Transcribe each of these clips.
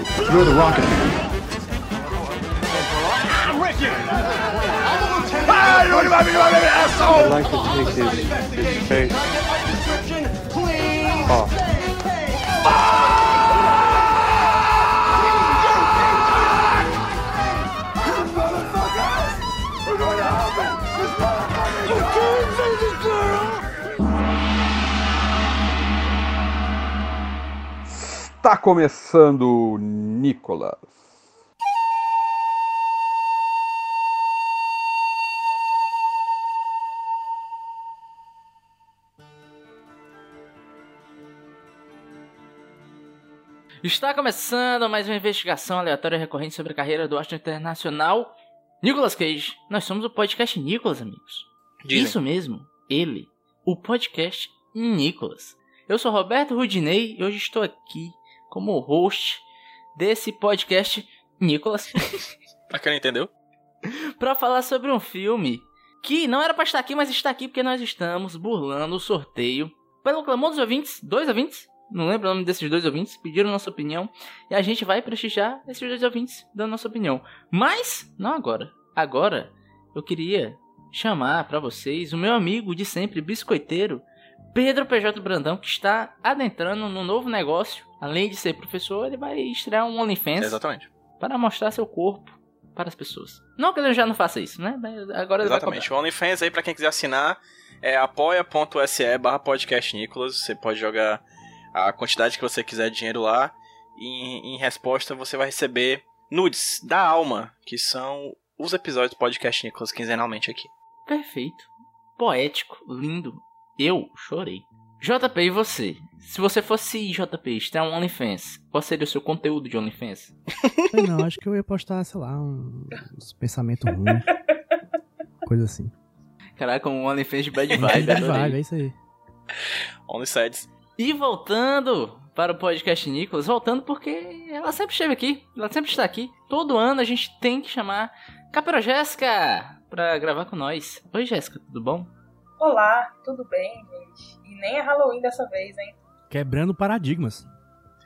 You're the rocket. I'd like to take his, face off. Oh. Está começando o Nicolas. Está começando mais uma investigação aleatória recorrente sobre a carreira do astro internacional Nicolas Cage. Nós somos o podcast Nicolas, amigos. Dizem. Isso mesmo, ele, o podcast Nicolas. Eu sou Roberto Rudinei e hoje estou aqui como host desse podcast Nicolas Pra quem não entendeu? para falar sobre um filme que não era para estar aqui, mas está aqui porque nós estamos burlando o sorteio pelo clamor dos ouvintes, dois ouvintes, não lembro o nome desses dois ouvintes, pediram nossa opinião e a gente vai prestigiar esses dois ouvintes dando nossa opinião. Mas não agora. Agora eu queria chamar para vocês o meu amigo de sempre, biscoiteiro, Pedro PJ Brandão, que está adentrando no novo negócio. Além de ser professor, ele vai estrear um OnlyFans Exatamente. para mostrar seu corpo para as pessoas. Não que ele já não faça isso, né? Agora Exatamente. O OnlyFans aí, pra quem quiser assinar, é apoia.se barra podcast Nicolas. Você pode jogar a quantidade que você quiser de dinheiro lá. E em, em resposta você vai receber nudes da alma, que são os episódios do podcast Nicolas quinzenalmente aqui. Perfeito. Poético, lindo. Eu chorei. JP, e você? Se você fosse JP, está um OnlyFans, qual seria o seu conteúdo de OnlyFans? Não, acho que eu ia postar, sei lá, um- uns pensamentos ruins. Coisa assim. Caraca, um OnlyFans de bad vibe, Bad vibe, é isso aí. OnlySads. E voltando para o podcast Nicolas, voltando porque ela sempre esteve aqui, ela sempre está aqui. Todo ano a gente tem que chamar Capera Jéssica para gravar com nós. Oi, Jéssica, tudo bom? Olá, tudo bem, gente? E nem é Halloween dessa vez, hein? Quebrando paradigmas.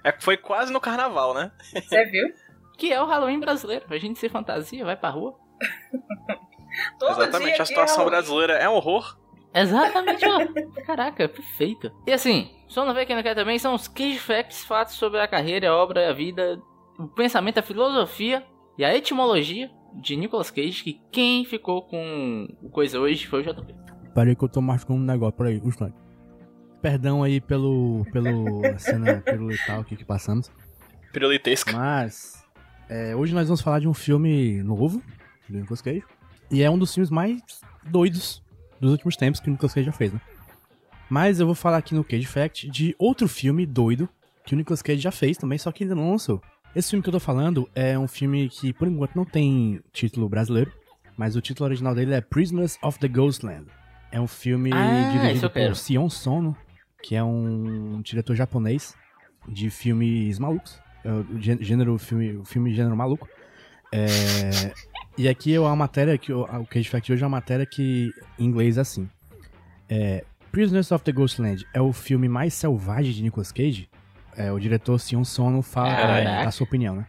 É que foi quase no carnaval, né? Você viu? Que é o Halloween brasileiro. A gente se fantasia, vai pra rua. Todo Exatamente. dia A situação Halloween. brasileira é um horror. Exatamente, ó. Caraca, perfeito. E assim, só não ver quem não quer também são os Cage Facts, fatos sobre a carreira, a obra, a vida, o pensamento, a filosofia e a etimologia de Nicolas Cage, que quem ficou com o coisa hoje foi o JP. Parei que eu tô machucando um negócio por aí, um instante. Perdão aí pelo, pelo cena pirulital aqui que passamos. Pirulitesca. Mas, é, hoje nós vamos falar de um filme novo, do Nicolas Cage. E é um dos filmes mais doidos dos últimos tempos que o Nicolas Cage já fez, né? Mas eu vou falar aqui no Cage Fact de outro filme doido que o Nicolas Cage já fez também, só que ainda não lançou. Esse filme que eu tô falando é um filme que, por enquanto, não tem título brasileiro, mas o título original dele é Prisoners of the Ghostland. É um filme Ah, dirigido por Sion Sono, que é um diretor japonês de filmes malucos. É o gê- gênero filme, filme gênero maluco. É, e aqui é uma matéria que o Cage Fact hoje é uma matéria que em inglês é assim. É, Prisoners of the Ghostland é o filme mais selvagem de Nicolas Cage. É, o diretor Sion Sono fala é, a sua opinião, né?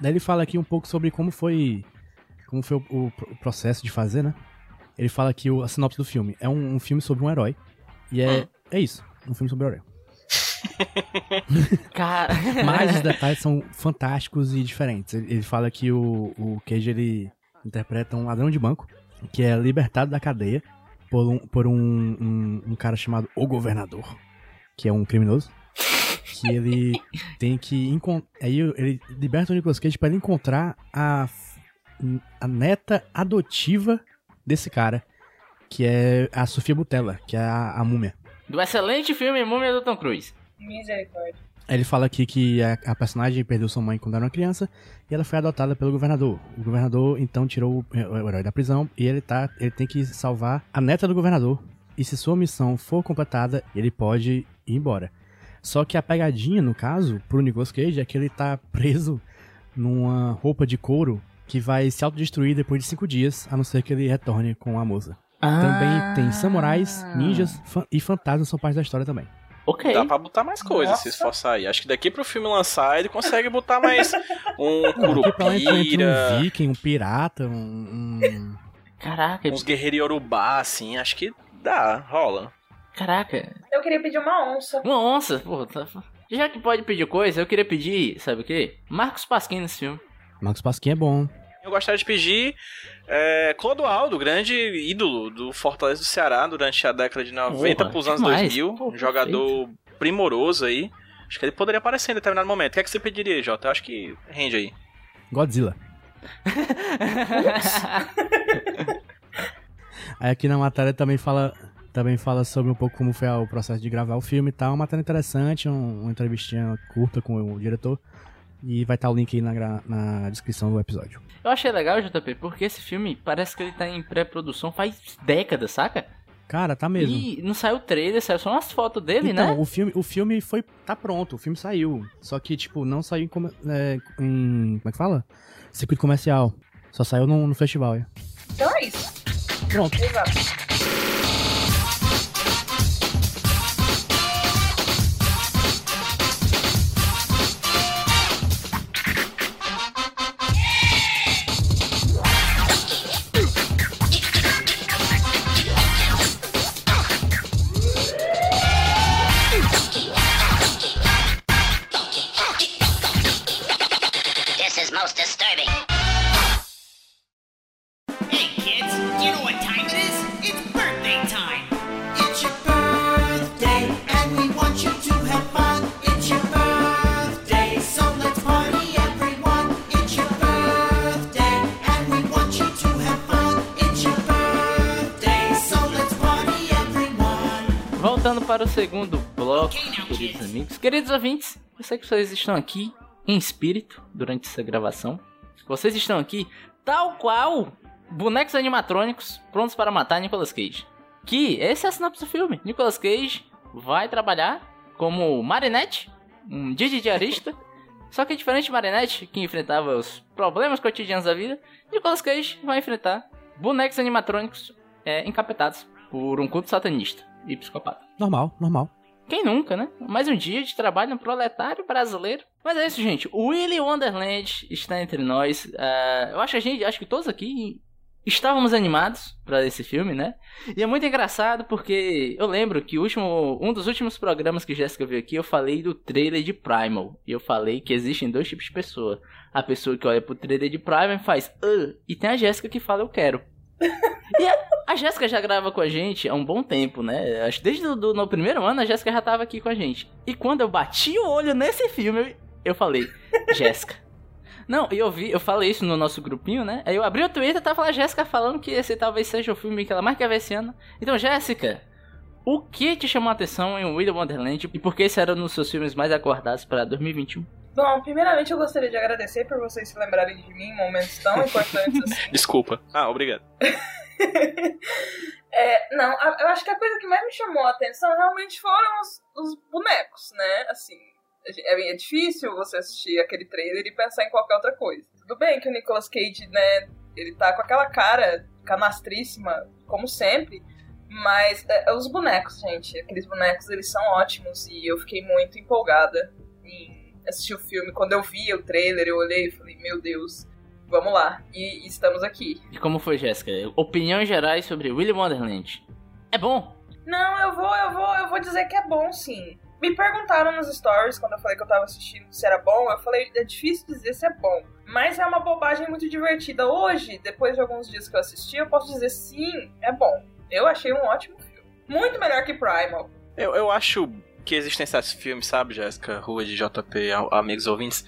Daí ele fala aqui um pouco sobre como foi como foi o, o- o processo de fazer, né? Ele fala aqui o, a sinopse do filme. É um, um filme sobre um herói. E é, é isso. Um filme sobre um herói. Cara, Mas os detalhes são fantásticos e diferentes. Ele, ele fala que o, o Cage ele interpreta um ladrão de banco que é libertado da cadeia por um, por um, um, um cara chamado O Governador, que é um criminoso. Que ele tem que encontrar. Aí ele liberta o Nicolas Cage para ele encontrar a, a neta adotiva desse cara, que é a Sofia Butella, que é a, a múmia. do excelente filme Múmia do Tom Cruise. Misericórdia. Ele fala aqui que a, a personagem perdeu sua mãe quando era uma criança e ela foi adotada pelo governador. O governador então tirou o, o herói da prisão e ele tá, ele tem que salvar a neta do governador. E se sua missão for completada, ele pode ir embora. Só que a pegadinha, no caso, pro Nicolas Cage é que ele tá preso numa roupa de couro que vai se autodestruir depois de cinco dias, a não ser que ele retorne com a moça. Também tem samurais, ninjas fa- e fantasmas são parte da história também. Ok. Dá pra botar mais coisas se esforçar aí. Acho que daqui pro filme lançar ele consegue botar mais um entra um curupira, viking, um pirata, um... um- Caraca, uns guerreiros Yorubá, assim. Acho que dá, rola. caraca. Eu queria pedir uma onça. Uma onça, pô. Tá... Já que pode pedir coisa, eu queria pedir, sabe o quê? Marcos Pasquim nesse filme. Marcos Pasquim é bom. Eu gostaria de pedir é, Clodoaldo, grande ídolo do Fortaleza do Ceará durante a década de 90 Porra, pros anos demais. 2000. Pô, um jogador primoroso aí. Acho que ele poderia aparecer em determinado momento. O que é que você pediria, Jota? Eu acho que rende aí. Godzilla. Aí aqui na matéria também fala, também fala sobre um pouco como foi o processo de gravar o filme e tal. Uma matéria interessante, um- uma entrevistinha curta com o diretor. E vai estar o link aí na, na descrição do episódio. Eu achei legal, JP, porque esse filme parece que ele tá em pré-produção faz décadas, saca? Cara, tá mesmo. E não saiu o trailer, saiu só umas fotos dele, então, né? o filme, o filme foi. tá pronto, o filme saiu. Só que, tipo, não saiu em. come- é, em- como é que fala? Circuito comercial. Só saiu no, no festival. é. Então é isso. Pronto. Exato. Queridos ouvintes, eu sei que vocês estão aqui em espírito durante essa gravação. Vocês estão aqui tal qual bonecos animatrônicos prontos para matar Nicolas Cage. Que esse é a sinopse do filme. Nicolas Cage vai trabalhar como Marinette, um diarista. Só que diferente de Marinette, que enfrentava os problemas cotidianos da vida, Nicolas Cage vai enfrentar bonecos animatrônicos é, encapetados por um culto satanista e psicopata. Normal, normal. Quem nunca, né? Mais um dia de trabalho no proletário brasileiro. Mas é isso, gente. O Willy Wonderland está entre nós. Ah, eu acho que a gente, acho que todos aqui estávamos animados para esse filme, né? E é muito engraçado porque eu lembro que o último, um dos últimos programas que Jéssica veio aqui, eu falei do trailer de Primal. E eu falei que existem dois tipos de pessoa. A pessoa que olha pro trailer de Primal e faz, "Ah", e tem a Jéssica que fala, eu quero. E a, a Jéssica já grava com a gente há um bom tempo, né? Acho que desde o do, no primeiro ano a Jéssica já tava aqui com a gente. E quando eu bati o olho nesse filme, eu, falei, Jéssica. Não, e eu vi, eu falei isso no nosso grupinho, né? Aí eu abri o Twitter e tava lá a Jéssica falando que esse talvez seja o filme que ela mais quer ver esse ano. Então, Jéssica, o que te chamou a atenção em William Wonderland e por que esse era um dos seus filmes mais aguardados para 2021? Bom, primeiramente eu gostaria de agradecer por vocês se lembrarem de mim em momentos tão importantes assim. Desculpa. Ah, obrigado. É, não, a- eu acho que a coisa que mais me chamou a atenção realmente foram os, os bonecos, né? Assim, é, é difícil você assistir aquele trailer e pensar em qualquer outra coisa. Tudo bem que o Nicolas Cage, né, ele tá com aquela cara canastríssima, como sempre, mas é, os bonecos, gente, aqueles bonecos, eles são ótimos e eu fiquei muito empolgada em assistir o filme. Quando eu vi o trailer, eu olhei e falei, meu Deus, vamos lá. E, estamos aqui. E como foi, Jéssica? Opiniões gerais sobre William Wonderland. É bom? Não, eu vou, eu vou, eu vou dizer que é bom sim. Me perguntaram nos stories quando eu falei que eu tava assistindo se era bom. Eu falei, é difícil dizer se é bom. Mas é uma bobagem muito divertida. Hoje, depois de alguns dias que eu assisti, eu posso dizer sim, é bom. Eu achei um ótimo filme. Muito melhor que Primal. Eu, eu acho que existem certos filmes, sabe, Jéssica, Rua de JP, amigos ouvintes,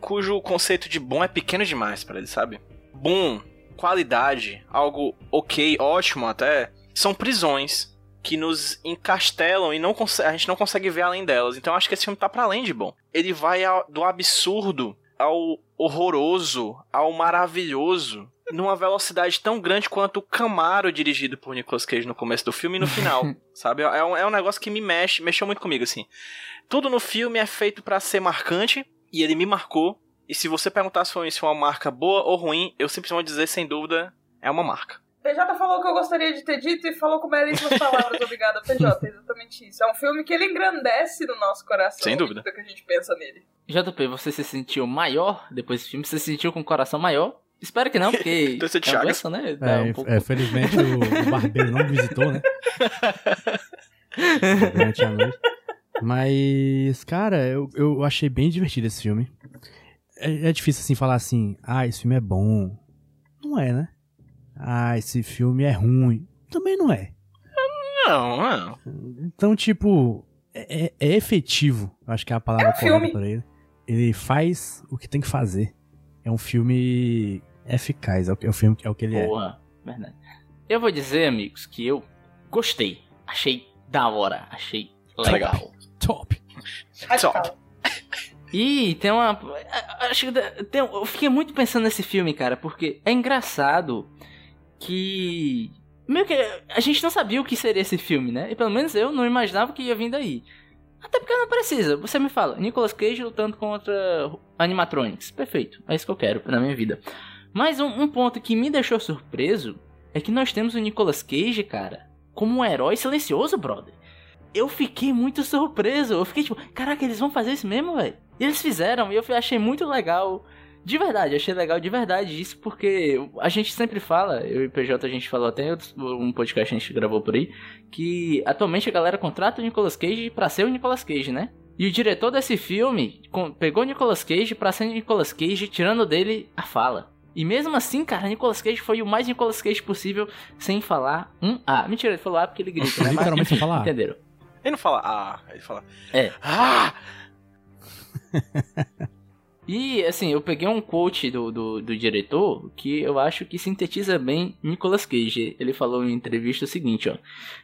cujo conceito de bom é pequeno demais pra eles, sabe? Bom, qualidade, algo ok, ótimo até, são prisões que nos encastelam e não a gente não consegue ver além delas. Então acho que esse filme tá pra além de bom. Ele vai ao- do absurdo ao horroroso, ao maravilhoso, numa velocidade tão grande quanto o Camaro dirigido por Nicolas Cage no começo do filme e no final, sabe? É um, é um negócio que me mexe, mexeu muito comigo, assim. Tudo no filme é feito pra ser marcante, e ele me marcou. E se você perguntar se foi uma marca boa ou ruim, eu simplesmente vou dizer, sem dúvida, é uma marca. PJ falou o que eu gostaria de ter dito e falou com belíssimas palavras. Obrigada, PJ. É exatamente isso. É um filme que ele engrandece no nosso coração. Sem dúvida. Do que a gente pensa nele. JP, você se sentiu maior depois desse filme? Você se sentiu com o coração maior? Espero que não, porque. É uma Chagas. doença, né? É, um pouco- é, felizmente o, o barbeiro não visitou, né? Durante a noite. Mas, cara, eu, eu achei bem divertido esse filme. É, é difícil, assim, falar assim, ah, esse filme é bom. Não é, né? Ah, esse filme é ruim. Também não é. Não, não. Então, tipo, é, é- é efetivo. Eu acho que é a palavra É um correta pra ele. Ele faz o que tem que fazer. É um filme eficaz. É o, é o filme é o que ele é. Porra, verdade. Eu vou dizer, amigos, que eu gostei. Achei da hora. Achei legal. Legal. Top. Radical. E tem uma. Acho que tem, eu fiquei muito pensando nesse filme, cara, porque é engraçado que. Meio que a gente não sabia o que seria esse filme, né? E pelo menos eu não imaginava que ia vir daí. Até porque não precisa. Você me fala, Nicolas Cage lutando contra animatronics. Perfeito. É isso que eu quero na minha vida. Mas um, um ponto que me deixou surpreso é que nós temos o Nicolas Cage, cara, como um herói silencioso, brother. Eu fiquei muito surpreso. Eu fiquei tipo, caraca, eles vão fazer isso mesmo, velho? E eles fizeram, e eu achei muito legal. De verdade, achei legal de verdade isso, porque a gente sempre fala, eu e o PJ a gente falou até um podcast que a gente gravou por aí, que atualmente a galera contrata o Nicolas Cage pra ser o Nicolas Cage, né? E o diretor desse filme pegou o Nicolas Cage pra ser o Nicolas Cage, tirando dele a fala. E mesmo assim, cara, Nicolas Cage foi o mais Nicolas Cage possível, sem falar um A. Mentira, ele falou A porque ele grita, né? Mas, Literalmente enfim, só fala A. Entenderam? Ele não fala ah, ele fala. É. Ah! E, assim, eu peguei um quote do, do, do diretor que eu acho que sintetiza bem Nicolas Cage. Ele falou em entrevista o seguinte, ó.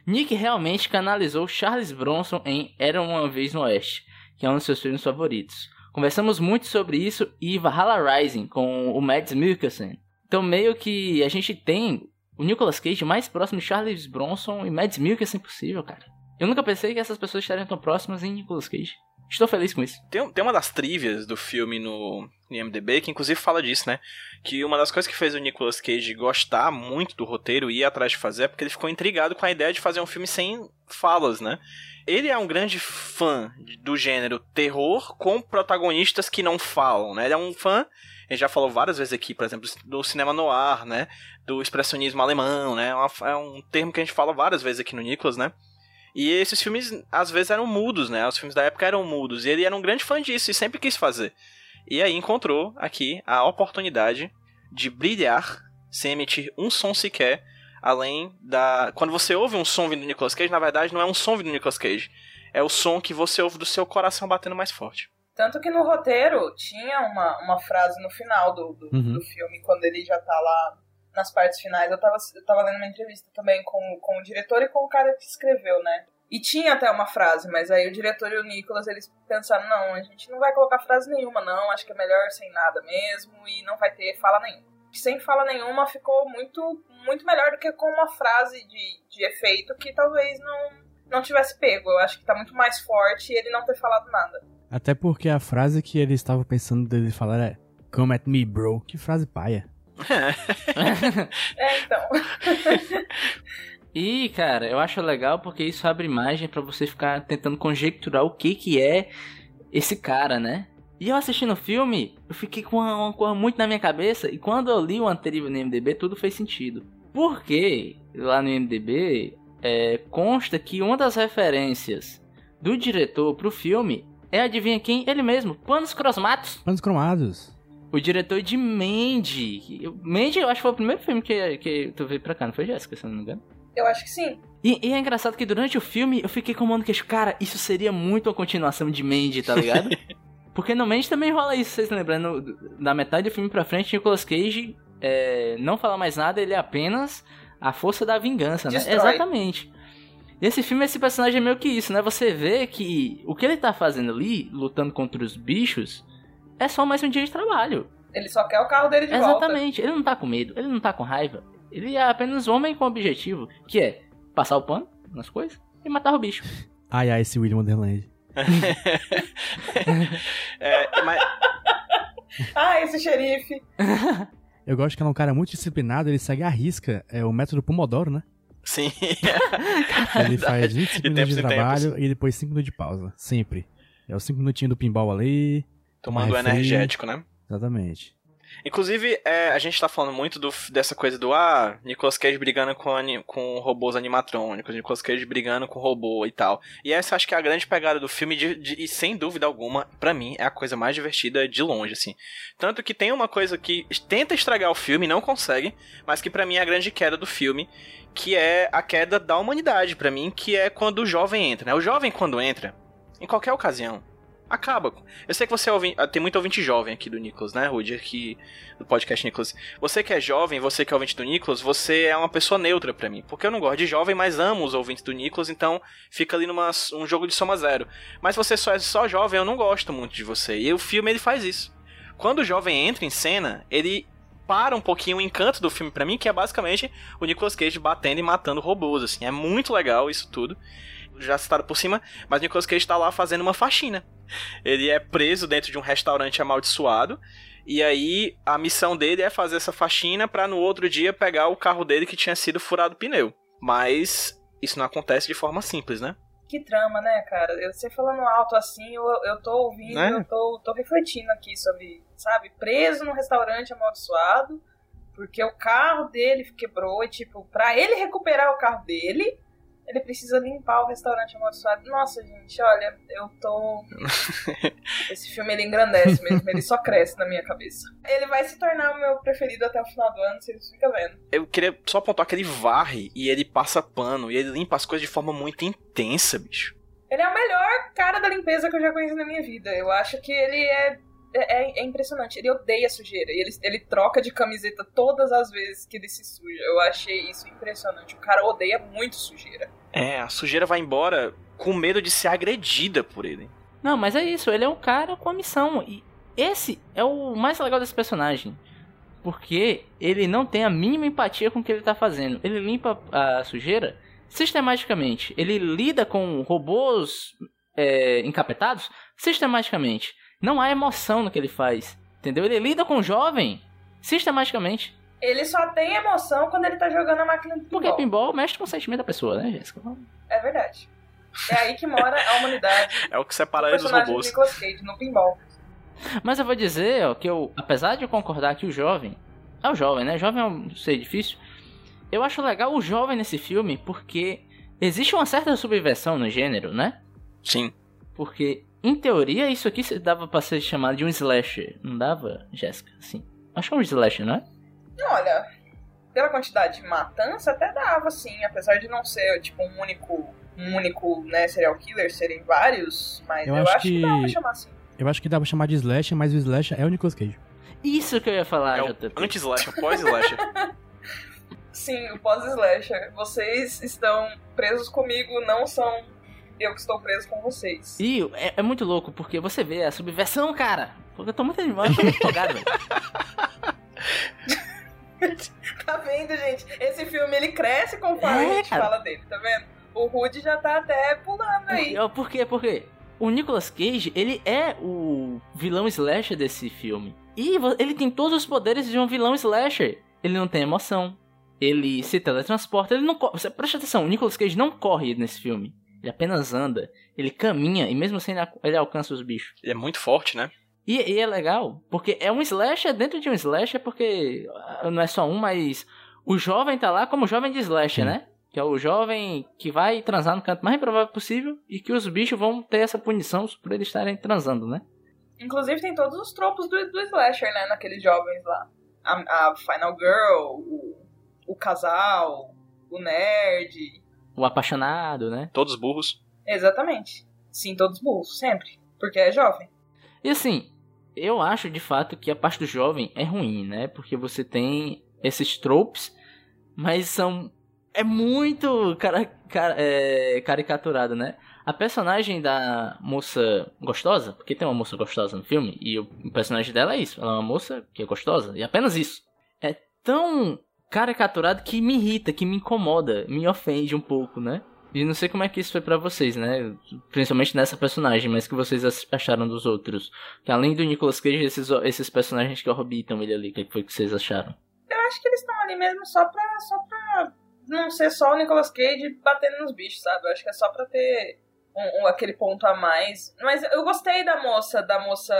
Nick realmente canalizou Charles Bronson em Era Uma Vez no Oeste, que é um dos seus filmes favoritos. Conversamos muito sobre isso e Valhalla Rising com o Mads Mikkelsen. Então, meio que a gente tem o Nicolas Cage mais próximo de Charles Bronson e Mads Mikkelsen possível, cara. Eu nunca pensei que essas pessoas estariam tão próximas em Nicolas Cage. Estou feliz com isso. Tem, tem uma das trivias do filme no IMDB que inclusive fala disso, né? Que uma das coisas que fez o Nicolas Cage gostar muito do roteiro e ir atrás de fazer é porque ele ficou intrigado com a ideia de fazer um filme sem falas, né? Ele é um grande fã do gênero terror com protagonistas que não falam, né? Ele é um fã, gente já falou várias vezes aqui, por exemplo, do cinema noir, né? Do expressionismo alemão, né? É É um termo que a gente fala várias vezes aqui no Nicolas, né? E esses filmes, às vezes, eram mudos, né? Os filmes da época eram mudos. E ele era um grande fã disso e sempre quis fazer. E aí encontrou aqui a oportunidade de brilhar sem emitir um som sequer. Além da. Quando você ouve um som vindo do Nicolas Cage, na verdade não é um som vindo do Nicolas Cage. É o som que você ouve do seu coração batendo mais forte. Tanto que no roteiro tinha uma, uma frase no final do, do, Uhum. do filme, quando ele já tá lá nas partes finais. Eu tava, eu tava lendo uma entrevista também com, com o diretor e com o cara que escreveu, né? E tinha até uma frase, mas aí o diretor e o Nicolas, eles pensaram, não, a gente não vai colocar frase nenhuma, não, acho que é melhor sem nada mesmo, e não vai ter fala nenhuma. Sem fala nenhuma ficou muito, muito melhor do que com uma frase de, de efeito que talvez não, não tivesse pego. Eu acho que tá muito mais forte ele não ter falado nada. Até porque a frase que ele estava pensando dele falar é Come at me, bro. Que frase paia. É, então. E, cara, eu acho legal porque isso abre imagem pra você ficar tentando conjecturar o que que é esse cara, né? E eu assistindo o filme, eu fiquei com uma, uma coisa muito na minha cabeça e quando eu li o anterior no MDB, tudo fez sentido. Porque lá no MDB é, consta que uma das referências do diretor pro filme é, adivinha quem? Ele mesmo, Panos Crossmatos. Panos cromados. O diretor de Mandy. Mandy, eu acho que foi o primeiro filme que, que tu veio pra cá, não foi, Jéssica, se não me engano? Eu acho que sim. E, e é engraçado que durante o filme eu fiquei com o mão no queixo. Cara, isso seria muito a continuação de Mandy, tá ligado? Porque no Mandy também rola isso, vocês lembrando? Da metade do filme pra frente, Nicolas Cage é, não fala mais nada, ele é apenas a força da vingança, né? Destrói. Exatamente. E esse filme, esse personagem é meio que isso, né? Você vê que o que ele tá fazendo ali, lutando contra os bichos, é só mais um dia de trabalho. Ele só quer o carro dele de volta. Exatamente. Ele não tá com medo, ele não tá com raiva. Ele é apenas um homem com objetivo, que é passar o pano nas coisas e matar o bicho. Ai, ai, esse William Wonderland. É, mas Ah, esse xerife. Eu gosto que ele é um cara muito disciplinado, ele segue à risca é, o método Pomodoro, né? Sim. Ele faz 25 De minutos de tempos trabalho e depois 5 minutos de pausa. Sempre. É os 5 minutinhos do pinball ali. Tomando energético, né? Exatamente. Inclusive, é, a gente tá falando muito do- dessa coisa do ah, Nicolas Cage brigando com, com robôs animatrônicos, Nicolas Cage brigando com robô e tal. E essa acho que é a grande pegada do filme, de- de- e sem dúvida alguma, pra mim, é a coisa mais divertida de longe, assim. Tanto que tem uma coisa que tenta estragar o filme não consegue, mas que pra mim é a grande queda do filme, que é a queda da humanidade, pra mim, que é quando o jovem entra, né? O jovem, quando entra, em qualquer ocasião, acaba. Eu sei que você é ouvinte, tem muito ouvinte jovem aqui do Nicolas, né, Rudy? Aqui do podcast Nicolas. Você que é jovem, você que é ouvinte do Nicolas, você é uma pessoa neutra pra mim. Porque eu não gosto de jovem, mas amo os ouvintes do Nicolas, então fica ali numa um jogo de soma zero. Mas você só é só jovem, eu não gosto muito de você. E o filme ele faz isso. Quando o jovem entra em cena, ele para um pouquinho o encanto do filme pra mim, que é basicamente o Nicolas Cage batendo e matando robôs, assim. É muito legal isso tudo. Já citaram por cima, mas Nicolas Cage tá lá fazendo uma faxina. Ele é preso dentro de um restaurante amaldiçoado. E aí a missão dele é fazer essa faxina pra no outro dia pegar o carro dele que tinha sido furado o pneu. Mas isso não acontece de forma simples, né? Que trama, né, cara? Eu, você falando alto assim, eu, eu tô ouvindo, Né? eu tô, tô refletindo aqui sobre, sabe, preso num restaurante amaldiçoado, porque o carro dele quebrou e, tipo, pra ele recuperar o carro dele, ele precisa limpar o restaurante amaldiçoado. Nossa, gente, olha, eu tô. Esse filme ele engrandece mesmo, ele só cresce na minha cabeça. Ele vai se tornar o meu preferido até o final do ano, vocês ficam vendo. Eu queria só apontar que ele varre e ele passa pano e ele limpa as coisas de forma muito intensa, bicho. Ele é o melhor cara da limpeza que eu já conheci na minha vida. Eu acho que ele é. É, é impressionante. Ele odeia sujeira. E ele, ele troca de camiseta todas as vezes que ele se suja. Eu achei isso impressionante. O cara odeia muito sujeira. É, a sujeira vai embora com medo de ser agredida por ele. Não, mas é isso, ele é um cara com a missão. E esse é o mais legal desse personagem. Porque ele não tem a mínima empatia com o que ele tá fazendo. Ele limpa a sujeira sistematicamente. Ele lida com robôs é, encapetados sistematicamente. Não há emoção no que ele faz. Entendeu? Ele lida com o jovem sistematicamente. Ele só tem emoção quando ele tá jogando a máquina do Porque pinball. pinball mexe com o sentimento da pessoa, né, Jéssica? É verdade. É aí que mora a humanidade. É o que separa ele dos do robôs. Nicolas Cage no pinball. Mas eu vou dizer, ó, que eu, apesar de eu concordar que o jovem. É o jovem, né? Jovem é um ser difícil. Eu acho legal o jovem nesse filme porque existe uma certa subversão no gênero, né? Sim. Porque, em teoria, isso aqui dava pra ser chamado de um slasher. Não dava, Jéssica? Sim. Acho que é um slasher, não é? Olha, pela quantidade de matança, até dava, sim. Apesar de não ser, tipo, um único, um único, né, serial killer, serem vários. Mas Eu eu, acho acho que... que- dá pra chamar assim. Eu acho que dá pra chamar de Slash, mas o Slash é o Nicolas Cage. Isso que eu ia falar, é JP. anti-slasher, pós-slasher. Sim, o pós-slasher. Vocês estão presos comigo, não são eu que estou preso com vocês. E é, é muito louco, porque você vê a subversão, cara. Porque eu tô muito animado, eu tô muito empolgado, velho. Tá vendo, gente? Esse filme, ele cresce conforme É, a gente cara. fala dele, tá vendo? O Rude já tá até pulando aí. Por, por quê? Por quê? O Nicolas Cage, ele é o vilão slasher desse filme. E ele tem todos os poderes de um vilão slasher. Ele não tem emoção. Ele se teletransporta. Ele não corre. Você presta atenção, o Nicolas Cage não corre nesse filme. Ele apenas anda. Ele caminha e mesmo assim ele al- ele alcança os bichos. Ele é muito forte, né? E, e é legal, porque é um slasher dentro de um slasher, porque ah, não é só um, mas o jovem tá lá como jovem de slasher, Sim. né? Que é o jovem que vai transar no canto mais improvável possível e que os bichos vão ter essa punição por eles estarem transando, né? Inclusive, tem todos os tropos do, do slasher, né? Naqueles jovens lá. A, a Final Girl, o, o casal, o nerd. O apaixonado, né? Todos burros. Exatamente. Sim, todos burros, sempre. Porque é jovem. E assim, eu acho de fato que a parte do jovem é ruim, né? Porque você tem esses tropes, mas são. É muito cara, cara- é, caricaturado, né? A personagem da moça gostosa, porque tem uma moça gostosa no filme, e o personagem dela é isso. Ela é uma moça que é gostosa, e apenas isso. É tão caricaturado que me irrita, que me incomoda, me ofende um pouco, né? E não sei como é que isso foi pra vocês, né? Principalmente nessa personagem, mas que vocês ach- acharam dos outros. Que além do Nicolas Cage, esses, esses personagens que orbitam ele ali, o que foi que vocês acharam? Eu acho que eles estão ali mesmo só pra, só pra não ser só o Nicolas Cage batendo nos bichos, sabe? Eu acho que é só pra ter um, um- aquele ponto a mais. Mas eu gostei da moça, da moça,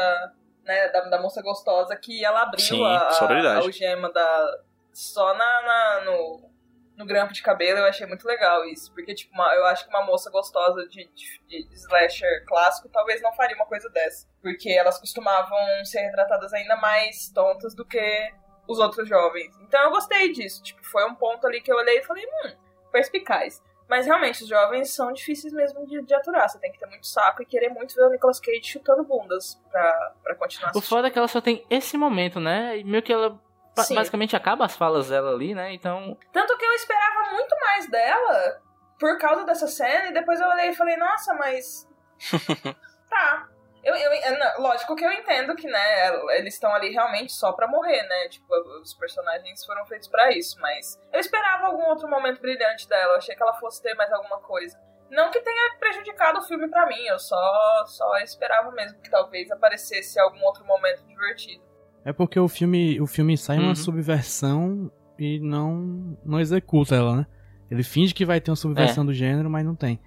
né, da, da moça gostosa que ela abriu Sim, a, a, a algema da, só na, na- no, no grampo de cabelo. Eu achei muito legal isso. Porque, tipo, uma- eu acho que uma moça gostosa de, de, de slasher clássico talvez não faria uma coisa dessa. Porque elas costumavam ser retratadas ainda mais tontas do que os outros jovens. Então eu gostei disso. Tipo, foi um ponto ali que eu olhei e falei, hum, perspicaz. Mas realmente, os jovens são difíceis mesmo de, de aturar. Você tem que ter muito saco e querer muito ver o Nicolas Cage chutando bundas pra, pra continuar O assistindo. foda é que ela só tem esse momento, né? E meio que ela Sim. basicamente acaba as falas dela ali, né? Então. Tanto que eu esperava muito mais dela por causa dessa cena, e depois eu olhei e falei, nossa, mas. tá. Eu, eu, lógico que eu entendo que, né, eles estão ali realmente só pra morrer, né? Tipo, os personagens foram feitos pra isso, mas eu esperava algum outro momento brilhante dela. Eu achei que ela fosse ter mais alguma coisa. Não que tenha prejudicado o filme pra mim, eu só, só esperava mesmo que talvez aparecesse algum outro momento divertido. É porque o filme, o filme sai Uhum. uma subversão e não não executa ela, né? Ele finge que vai ter uma subversão do gênero, mas não tem.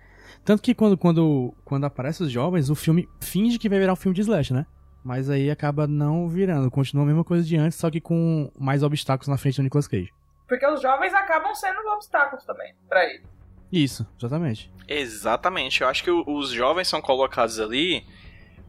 Tanto que quando, quando, quando aparece os jovens, o filme finge que vai virar um filme de slash, né? Mas aí acaba não virando. Continua a mesma coisa de antes, só que com mais obstáculos na frente do Nicolas Cage. Porque os jovens acabam sendo obstáculos também pra ele. Isso, exatamente. Exatamente. Eu acho que os jovens são colocados ali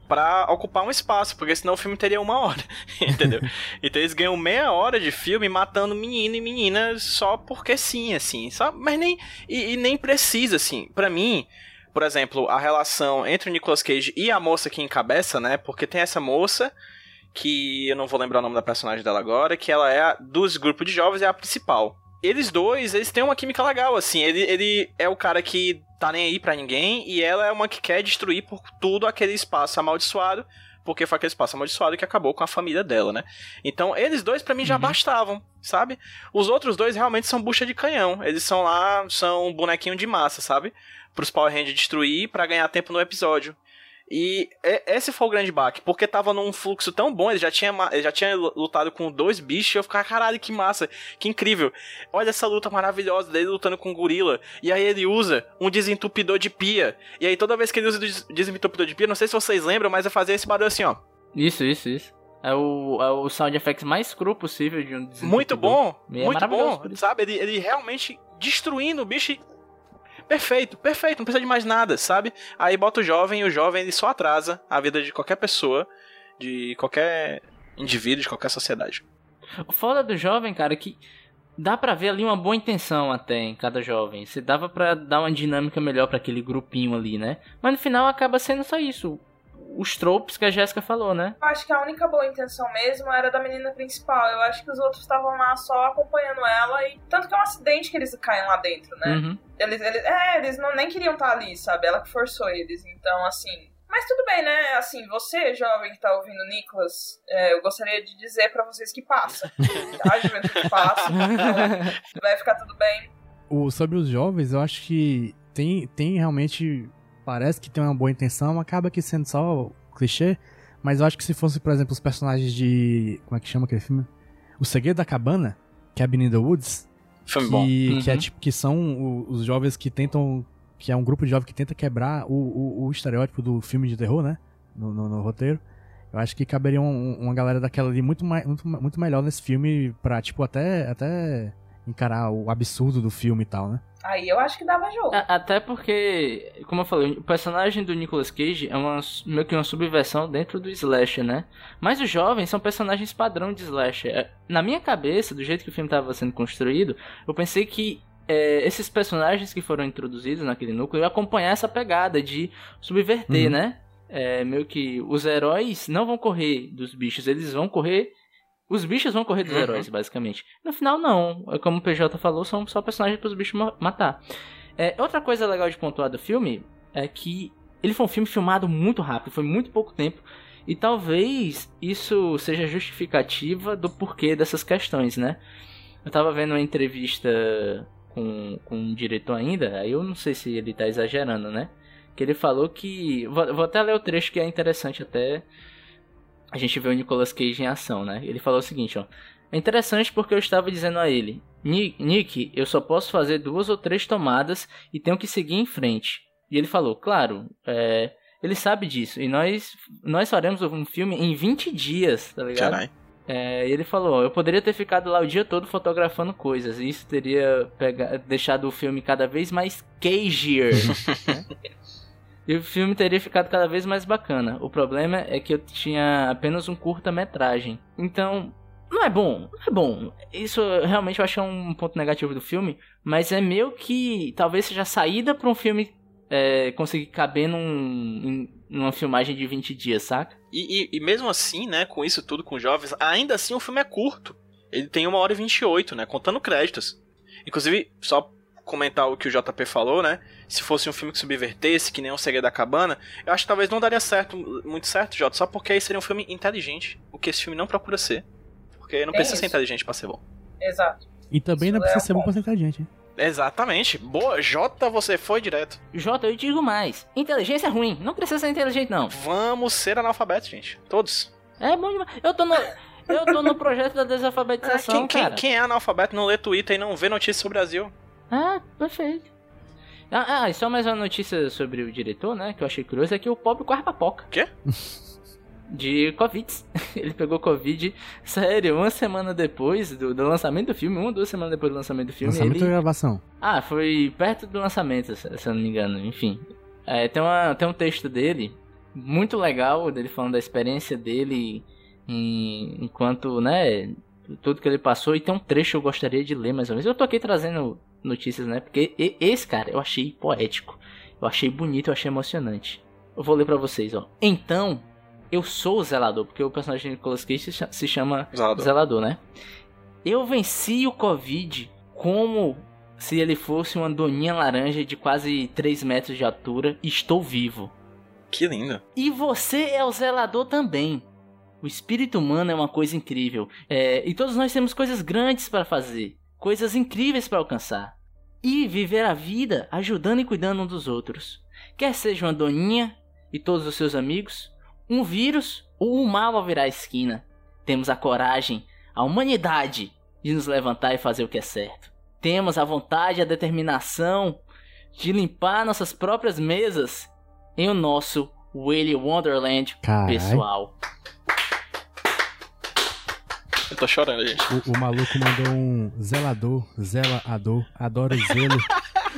pra ocupar um espaço, porque senão o filme teria uma hora, entendeu? então eles ganham meia hora de filme matando menino e menina só porque sim, assim, só, mas nem e, e nem precisa, assim. Pra mim, por exemplo, a relação entre o Nicolas Cage e a moça que encabeça, né? Porque tem essa moça que eu não vou lembrar o nome da personagem dela agora, que ela é a, dos grupos de jovens é a principal. Eles dois, eles têm uma química legal, assim. Ele, ele é o cara que tá nem aí pra ninguém e ela é uma que quer destruir por tudo aquele espaço amaldiçoado, porque foi aquele espaço amaldiçoado que acabou com a família dela, né? Então, eles dois pra mim já bastavam, sabe? Os outros dois realmente são bucha de canhão. Eles são lá, são um bonequinho de massa, sabe? Pros Power Rangers destruir pra ganhar tempo no episódio. E esse foi o grande baque, porque tava num fluxo tão bom, ele já tinha, ele já tinha lutado com dois bichos, e eu ficava, caralho, que massa, que incrível. Olha essa luta maravilhosa dele lutando com um gorila. E aí ele usa um desentupidor de pia. E aí toda vez que ele usa o des- desentupidor de pia, não sei se vocês lembram, mas eu fazia esse barulho assim, ó. Isso, isso, isso. É o, é o sound effects mais cru possível de um Muito bom, é muito bom, sabe? Ele, ele realmente destruindo o bicho. Perfeito, perfeito, não precisa de mais nada, sabe? Aí bota o jovem e o jovem ele só atrasa a vida de qualquer pessoa, de qualquer indivíduo, de qualquer sociedade. O foda do jovem, cara, é que dá pra ver ali uma boa intenção até em cada jovem. Se dava pra dar uma dinâmica melhor pra aquele grupinho ali, né? Mas no final acaba sendo só isso. Os tropes que a Jéssica falou, né? Eu acho que a única boa intenção mesmo era da menina principal. Eu acho que os outros estavam lá só acompanhando ela e. Tanto que é um acidente que eles caem lá dentro, né? Uhum. Eles, eles, é, eles não, nem queriam estar ali, sabe? Ela que forçou eles. Então, assim. Mas tudo bem, né? Assim, você, jovem que tá ouvindo o Nicolas, é, eu gostaria de dizer pra vocês que passa. A juventude passa. então vai ficar tudo bem. O, sobre os jovens, eu acho que tem, tem realmente. Parece que tem uma boa intenção, acaba que sendo só clichê. Mas eu acho que se fosse, por exemplo, os personagens de. Como é que chama aquele filme? O Segredo da Cabana, Cabin in the Woods. Filme que, bom. que é Uhum. tipo que são os jovens que tentam. Que é um grupo de jovens que tenta quebrar o, o, o estereótipo do filme de terror, né? No, no, no roteiro. Eu acho que caberia um- uma galera daquela ali muito, mais, muito, muito melhor nesse filme pra, tipo, até, até encarar o absurdo do filme e tal, né? Aí eu acho que dava jogo. A- Até porque, como eu falei, o personagem do Nicolas Cage é uma, meio que uma subversão dentro do slasher, né? Mas os jovens são personagens padrão de slasher. É, Na minha cabeça, do jeito que o filme estava sendo construído, eu pensei que é, esses personagens que foram introduzidos naquele núcleo iam acompanhar essa pegada de subverter, Uhum. né? É, meio que os heróis não vão correr dos bichos, eles vão correr. Os bichos vão correr dos Uhum. heróis, basicamente. No final, não. É Como o PJ falou, são só personagens para os bichos ma- matar. É, outra coisa legal de pontuar do filme é que ele foi um filme filmado muito rápido, foi muito pouco tempo. E talvez isso seja justificativa do porquê dessas questões, né? Eu tava vendo uma entrevista com, com um diretor ainda, aí eu não sei se ele tá exagerando, né? Que ele falou que. Vou, vou até ler o trecho que é interessante até a gente ver o Nicolas Cage em ação, né? Ele falou o seguinte, ó. É interessante porque eu estava dizendo a ele, "Ni- Nick, eu só posso fazer duas ou três tomadas e tenho que seguir em frente. E ele falou, claro, é, ele sabe disso. E nós, nós faremos um filme em 20 dias, tá ligado? É, e ele falou, eu poderia ter ficado lá o dia todo fotografando coisas. E isso teria pega- deixado o filme cada vez mais cagier. E o filme teria ficado cada vez mais bacana. O problema é que eu tinha apenas um curta-metragem. Então, não é bom, não é bom. Isso realmente eu acho é um ponto negativo do filme. Mas é meio que talvez seja a saída pra um filme é, conseguir caber num, numa filmagem de 20 dias, saca? E, e- e mesmo assim, né, com isso tudo, com jovens, ainda assim o filme é curto. Ele tem uma hora e 28, né, contando créditos. Inclusive, só comentar o que o JP falou, né, se fosse um filme que subvertesse, que nem o Segredo da Cabana, eu acho que talvez não daria certo, muito certo, Jota, só porque aí seria um filme inteligente, o que esse filme não procura ser. Porque não Tem precisa ser isso. inteligente pra ser bom. Exato. E também não Isso é precisa um ser bom pra sentar gente. hein? Exatamente. Boa, Jota, você foi direto. Jota, eu digo mais. Inteligência é ruim. Não precisa ser inteligente, não. Vamos ser analfabetos, gente. Todos. É bom demais. Eu tô no, eu tô no projeto da Ah, desalfabetização, quem, quem- cara. quem é analfabeto não lê Twitter e não vê notícias sobre o Brasil? Ah, perfeito. Ah, ah, e só mais uma notícia sobre o diretor, né? Que eu achei curioso, é que o pobre corre papoca. Quê? De Covid. Ele pegou Covid, sério, uma semana depois do, do lançamento do filme, uma ou duas semanas depois do lançamento do filme. Lançamento ele... ou gravação? Ah, foi perto do lançamento, se se eu não me engano, enfim. É, tem, uma, tem um texto dele, muito legal, dele falando da experiência dele em- enquanto, né, tudo que ele passou. E tem um trecho que eu gostaria de ler mais ou menos. Eu tô aqui trazendo notícias, né, porque esse cara eu achei poético, eu achei bonito, eu achei emocionante. Eu vou ler pra vocês, ó. Então, eu sou o zelador, porque o personagem de Nicolas Cage se chama Zelador. zelador, né? Eu venci o Covid como se ele fosse uma doninha laranja de quase 3 metros de altura e estou vivo. Que lindo. E você é o zelador também. O espírito humano é uma coisa incrível. É, e todos nós temos coisas grandes para fazer, coisas incríveis para alcançar. E viver a vida ajudando e cuidando um dos outros. Quer seja uma doninha e todos os seus amigos, um vírus ou um mal ao virar a esquina. Temos a coragem, a humanidade de nos levantar e fazer o que é certo. Temos a vontade e a determinação de limpar nossas próprias mesas em o nosso Willy Wonderland Caralho. pessoal. Eu tô chorando, gente. O, o maluco mandou um zelador, zelador, adoro o zelo.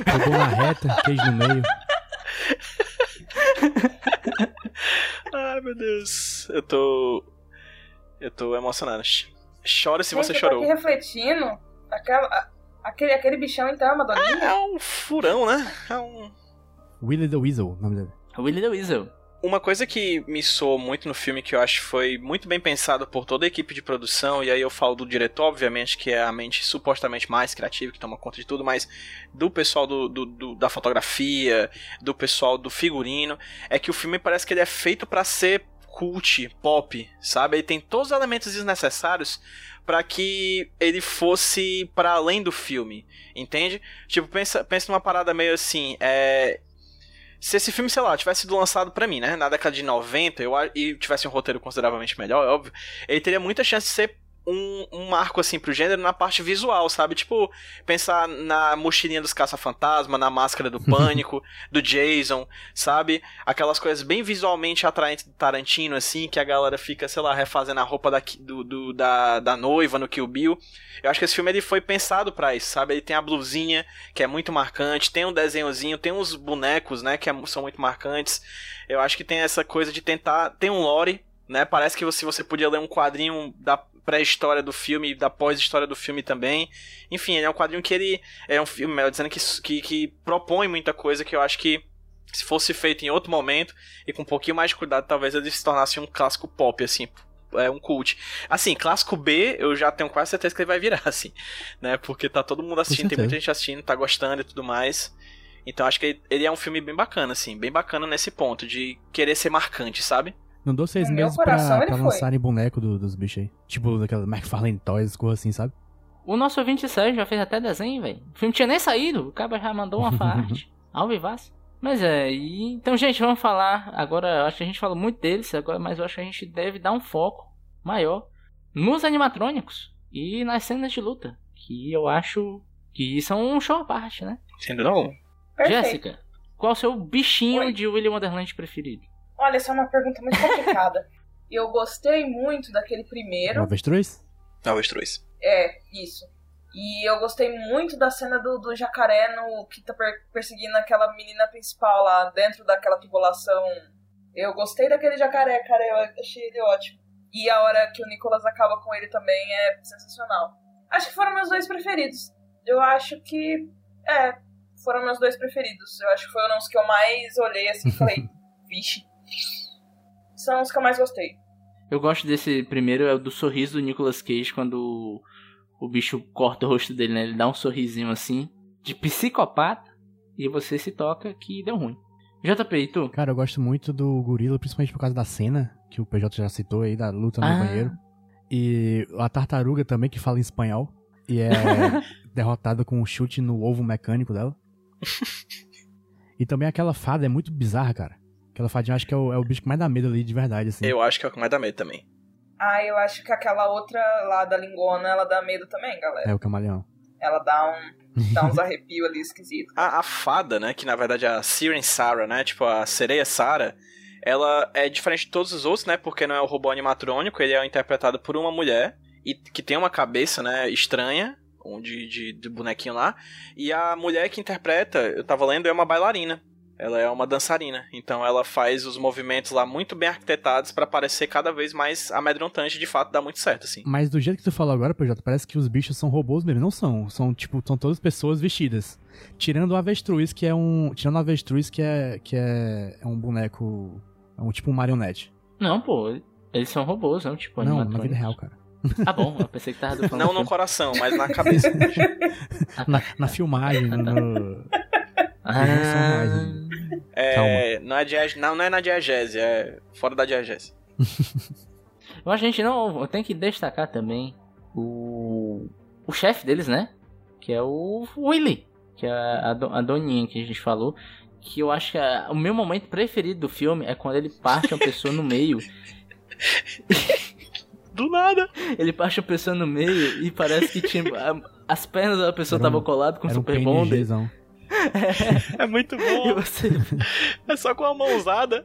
Pegou uma reta, queijo no meio. Ai, meu Deus. Eu tô. Eu tô emocionado. Chora se Gente, você eu tô chorou. aqui refletindo. Aquela, aquele, aquele bichão então é uma doninha? É um furão, né? É um. Willy the Weasel, o nome dele. Willy the Weasel. Uma coisa que me soou muito no filme, que eu acho foi muito bem pensado por toda a equipe de produção, e aí eu falo do diretor, obviamente, que é a mente supostamente mais criativa, que toma conta de tudo, mas do pessoal do, do- do- da fotografia, do pessoal do figurino, é que o filme parece que ele é feito pra ser cult, pop, sabe? Ele tem todos os elementos desnecessários pra que ele fosse para além do filme, entende? Tipo, pensa, pensa numa parada meio assim, é, se esse filme, sei lá, tivesse sido lançado pra mim, né, na década de 90, eu, e tivesse um roteiro consideravelmente melhor, é óbvio, ele teria muita chance de ser um, um marco, assim, pro gênero na parte visual, sabe? Tipo, pensar na mochilinha dos caça-fantasma, na máscara do pânico, do Jason, sabe? Aquelas coisas bem visualmente atraentes do Tarantino, assim, que a galera fica, sei lá, refazendo a roupa da, do, do- da, da noiva no Kill Bill. Eu acho que esse filme ele foi pensado pra isso, sabe? Ele tem a blusinha, que é muito marcante, tem um desenhozinho, tem uns bonecos, né, que é- são muito marcantes. Eu acho que tem essa coisa de tentar. Tem um lore, né? Parece que se você podia ler um quadrinho da pré-história do filme e da pós-história do filme também. Enfim, ele é um quadrinho que ele. É um filme, melhor dizendo, que, que, que propõe muita coisa que eu acho que. Se fosse feito em outro momento e com um pouquinho mais de cuidado, talvez ele se tornasse um clássico pop, assim, é um cult. Assim, clássico B, eu já tenho quase certeza que ele vai virar, assim, né? Porque tá todo mundo assistindo, tem muita gente assistindo, tá gostando e tudo mais. Então acho que ele é um filme bem bacana, assim, bem bacana nesse ponto, de querer ser marcante, sabe? Não dou seis No meses coração pra, pra lançarem boneco do- dos bichos aí. Tipo daquela McFarlane Toys, coisa assim, sabe? O nosso ouvinte Sérgio já fez até desenho, velho. O filme tinha nem saído, o cara já mandou uma arte. Ao vivaço. Mas é, e... então, gente, vamos falar. Agora, eu acho que a gente falou muito deles, agora, mas eu acho que a gente deve dar um foco maior nos animatrônicos e nas cenas de luta. Que eu acho que são um show à parte, né? Sem dúvida alguma. Perfeito. Jéssica, qual o seu bichinho Oi. de William Wonderland preferido? Olha, essa é uma pergunta muito complicada. Eu gostei muito daquele primeiro. Avestruz? Avestruz. É, isso. E eu gostei muito da cena do, do jacaré no, que tá per- perseguindo aquela menina principal lá dentro daquela tubulação. Eu gostei daquele jacaré, cara, eu achei ele ótimo. E a hora que o Nicolas acaba com ele também é sensacional. Acho que foram meus dois preferidos. Eu acho que. É, foram meus dois preferidos. Eu acho que foram os que eu mais olhei assim e falei, vixe. São os que eu mais gostei. Eu gosto desse primeiro, é o do sorriso do Nicolas Cage, quando o, o bicho corta o rosto dele, né? Ele dá um sorrisinho assim, de psicopata, e você se toca que deu ruim. JP, e tu? Cara, eu gosto muito do gorila, principalmente por causa da cena que o PJ já citou aí, da luta no Ah. banheiro. E a tartaruga também, que fala em espanhol. E é derrotada com um chute no ovo mecânico dela. E também aquela fada é muito bizarra, cara. Aquela fadinha, acho que é o, é o bicho que mais dá medo ali, de verdade, assim. Eu acho que é o que mais dá medo também. Ah, eu acho que aquela outra lá da lingona, ela dá medo também, galera. É o camaleão. Ela dá um. dá uns arrepios ali esquisitos. A, a fada, né, que na verdade é a Siren Sarah, né, tipo a sereia Sarah, ela é diferente de todos os outros, né, porque não é o robô animatrônico, ele é interpretado por uma mulher e que tem uma cabeça, né, estranha, um de, de, de bonequinho lá, e a mulher que interpreta, eu tava lendo, é uma bailarina. Ela é uma dançarina, então ela faz os movimentos lá muito bem arquitetados pra parecer cada vez mais amedrontante, de fato dá muito certo, assim. Mas do jeito que tu falou agora, PJ, parece que os bichos são robôs mesmo. Não são. São, tipo, são todas pessoas vestidas. Tirando o avestruz, que é um. Tirando o avestruz, que é. que é. É um boneco. É um tipo um marionete. Não, pô, eles são robôs, não, tipo, Não, na vida real, cara. Ah, bom, eu pensei que tava falando Não no filme. coração, mas na cabeça. Na, na filmagem, no. no- Ah, É, não, é não, não é na diegese, é fora da acho que a gente não. Eu tenho que destacar também o. O chefe deles, né? Que é o Willy. Que é a, do- a doninha que a gente falou. Que eu acho que a- o meu momento preferido do filme é quando ele parte uma pessoa no meio. Do nada. Ele parte uma pessoa no meio e parece que tinha. a- as pernas da pessoa Era um- estavam coladas com um super bonder. É muito E bom. você. É só com a mãozada.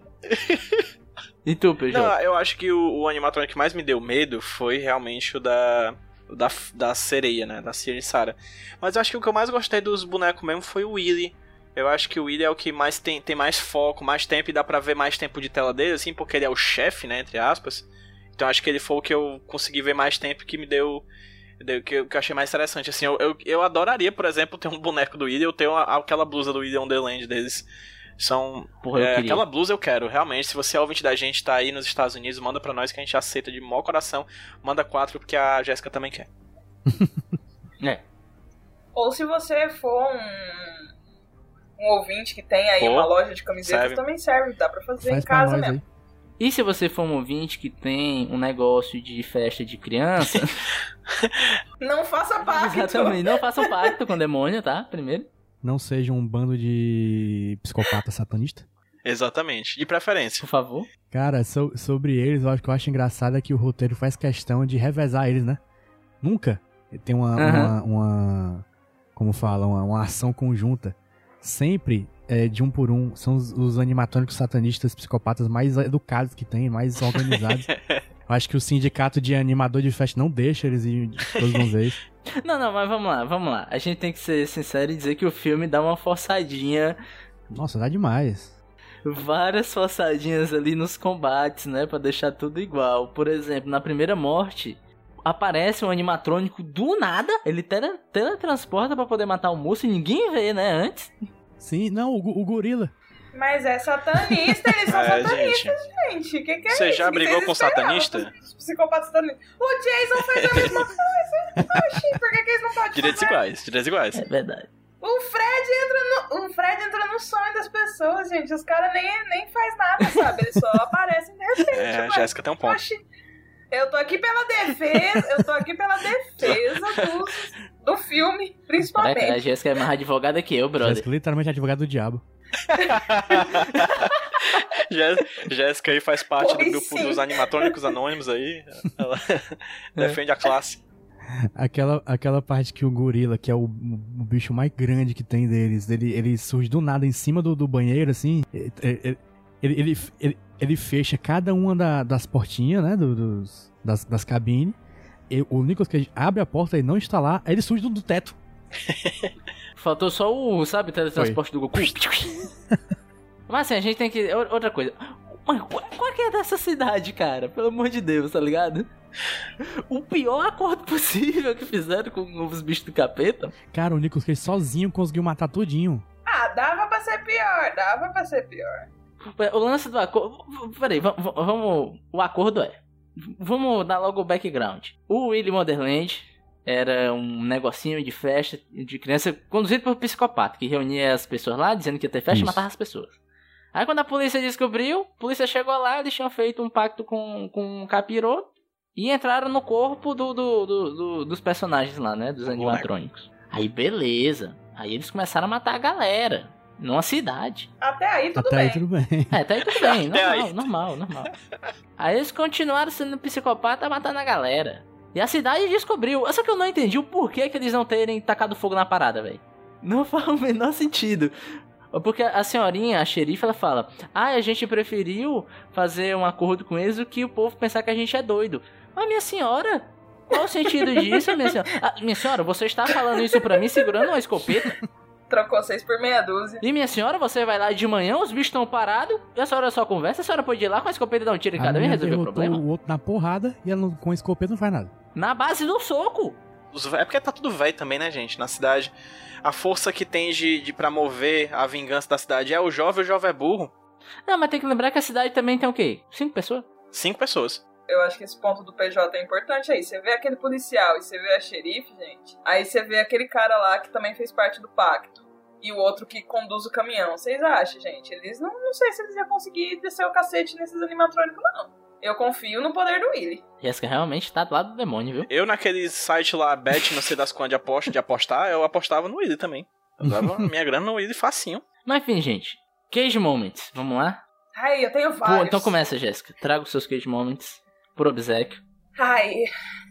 E tu, PJ? Não, eu acho que o, o animatrônico que mais me deu medo foi realmente o da. o Da, da sereia, né? Da Sarah. Mas eu acho que o que eu mais gostei dos bonecos mesmo foi o Willy. Eu acho que o Willy é o que mais tem, tem mais foco, mais tempo e dá pra ver mais tempo de tela dele, assim, porque ele é o chefe, né? Entre aspas. Então acho que ele foi o que eu consegui ver mais tempo que me deu. Deu- que, eu, que eu achei mais interessante. Assim, eu, eu, eu adoraria, por exemplo, ter um boneco do Willy, eu tenho a- aquela blusa do Willy on the Land deles. São. Porra, é, aquela blusa eu quero, realmente. Se você é ouvinte da gente, tá aí nos Estados Unidos, manda pra nós que a gente aceita de maior coração. Manda quatro, porque a Jéssica também quer. É. Ou se você for um, um ouvinte que tem aí Pô, uma loja de camisetas, serve. também serve. Dá pra fazer Faz em pra casa nós mesmo. aí. E se você for um ouvinte que tem um negócio de festa de criança, Não faça pacto. exatamente, não faça um pacto com o demônio, tá? Primeiro. Não seja um bando de psicopata satanista. Exatamente. De preferência. Por favor. Cara, so- sobre eles, eu acho que eu acho engraçado é que o roteiro faz questão de revezar eles, né? Nunca tem uma, Aham. uma, uma- como fala, uma, uma ação conjunta. Sempre é de um por um. São os, os animatrônicos satanistas psicopatas mais educados que tem, mais organizados. eu acho que o sindicato de animador de festa não deixa eles ir todos uma vez. Não, não, mas vamos lá, vamos lá. A gente tem que ser sincero e dizer que o filme dá uma forçadinha, Nossa, dá demais. várias forçadinhas ali nos combates, né? Pra deixar tudo igual. Por exemplo, na primeira morte, aparece um animatrônico do nada, ele tele teletransporta pra poder matar o moço e ninguém vê, né? Antes. Sim, não, o, o gorila. Mas é satanista, eles são É, satanistas, gente. O que, que é Você isso? já brigou com esperavam? satanista? Os Psicopatas satanistas. O Jason faz a mesma coisa. Oxi, por que, que eles não podem Direitos fazer? iguais, direitos iguais. É verdade. O Fred entra no, o Fred entra no sonho das pessoas, gente. Os caras nem, nem faz nada, sabe? Eles só aparecem de repente. É. Jéssica tem um ponto. Oxi. Eu tô aqui pela defesa, eu tô aqui pela defesa dos, do filme, Caraca, a principalmente. Jéssica é mais advogada que eu, brother. Jéssica, literalmente advogado do diabo. Jé- Jéssica aí faz parte do Pois grupo sim. dos animatrônicos anônimos aí. Ela defende a classe. Aquela, aquela parte que o gorila, que é o, o bicho mais grande que tem deles, ele, ele surge do nada em cima do, do banheiro, assim. Ele, ele, ele, ele, ele fecha cada uma da- das portinhas, né? do- dos, das, das cabines. E o Nicolas Cage abre a porta e não está lá, aí ele surge do, do teto. Faltou só o, sabe, teletransporte do Goku. Mas assim, a gente tem que. Outra coisa. Mano, qual qual que é dessa cidade, cara? Pelo amor de Deus, tá ligado? O pior acordo possível que fizeram com os bichos do capeta. Cara, o Nicolas Cage sozinho conseguiu matar tudinho. Ah, dava pra ser pior, dava pra ser pior. O lance do acordo. Peraí, va- va- vamos. O acordo é. Vamos dar logo o background. O Willy Wonderland era um negocinho de festa de criança conduzido por um psicopata que reunia as pessoas lá dizendo que ia ter festa e matava as pessoas. Aí quando a polícia descobriu, a polícia chegou lá, eles tinham feito um pacto com, com um capiroto e entraram no corpo do, do- do- do- dos personagens lá, né? Dos animatrônicos. Aí beleza. Aí eles começaram a matar a galera. Numa cidade. Até aí tudo Até bem. aí tudo bem. É, tá aí tudo bem, Até normal, aí. normal, normal. Aí eles continuaram sendo psicopata matando a galera. E a cidade descobriu. Só que eu não entendi o porquê que eles não terem tacado fogo na parada, velho. Não faz o menor sentido. Porque a senhorinha, a xerife, ela fala: Ah, a gente preferiu fazer um acordo com eles do que o povo pensar que a gente é doido. Mas minha senhora, qual o sentido disso, minha senhora? Ah, minha senhora, você está falando isso pra mim segurando uma escopeta? Trocou seis por meia dúzia. E minha senhora, você vai lá de manhã, os bichos estão parados, e a senhora só conversa, a senhora pode ir lá com a escopeta e dar um tiro em A cada um e resolver o problema. o outro na porrada e ela não- com escopeta não faz nada. Na base do soco. Os É porque tá tudo velho também, né, gente? Na cidade. A força que tem de, de pra mover a vingança da cidade é o jovem, o jovem é burro. Não, mas tem que lembrar que a cidade também tem o quê? Cinco pessoas? Cinco pessoas. Eu acho que esse ponto do PJ é importante aí. Você vê aquele policial e você vê a xerife, gente. Aí você vê aquele cara lá que também fez parte do pacto. E o outro que conduz o caminhão. Vocês acham, gente? Eles não, não sei se eles iam conseguir descer o cacete nesses animatrônicos, não. Eu confio no poder do Willy. Jéssica realmente tá do lado do demônio, viu? Eu naquele site lá, Bet, não sei das quantas de aposta, de apostar, eu apostava no Willy também. Eu dava minha grana no Willy facinho. Mas enfim, gente. Cage Moments, vamos lá? Ai, eu tenho Pô, vários. então começa, Jéssica. Traga os seus Cage Moments por obsequio. Ai,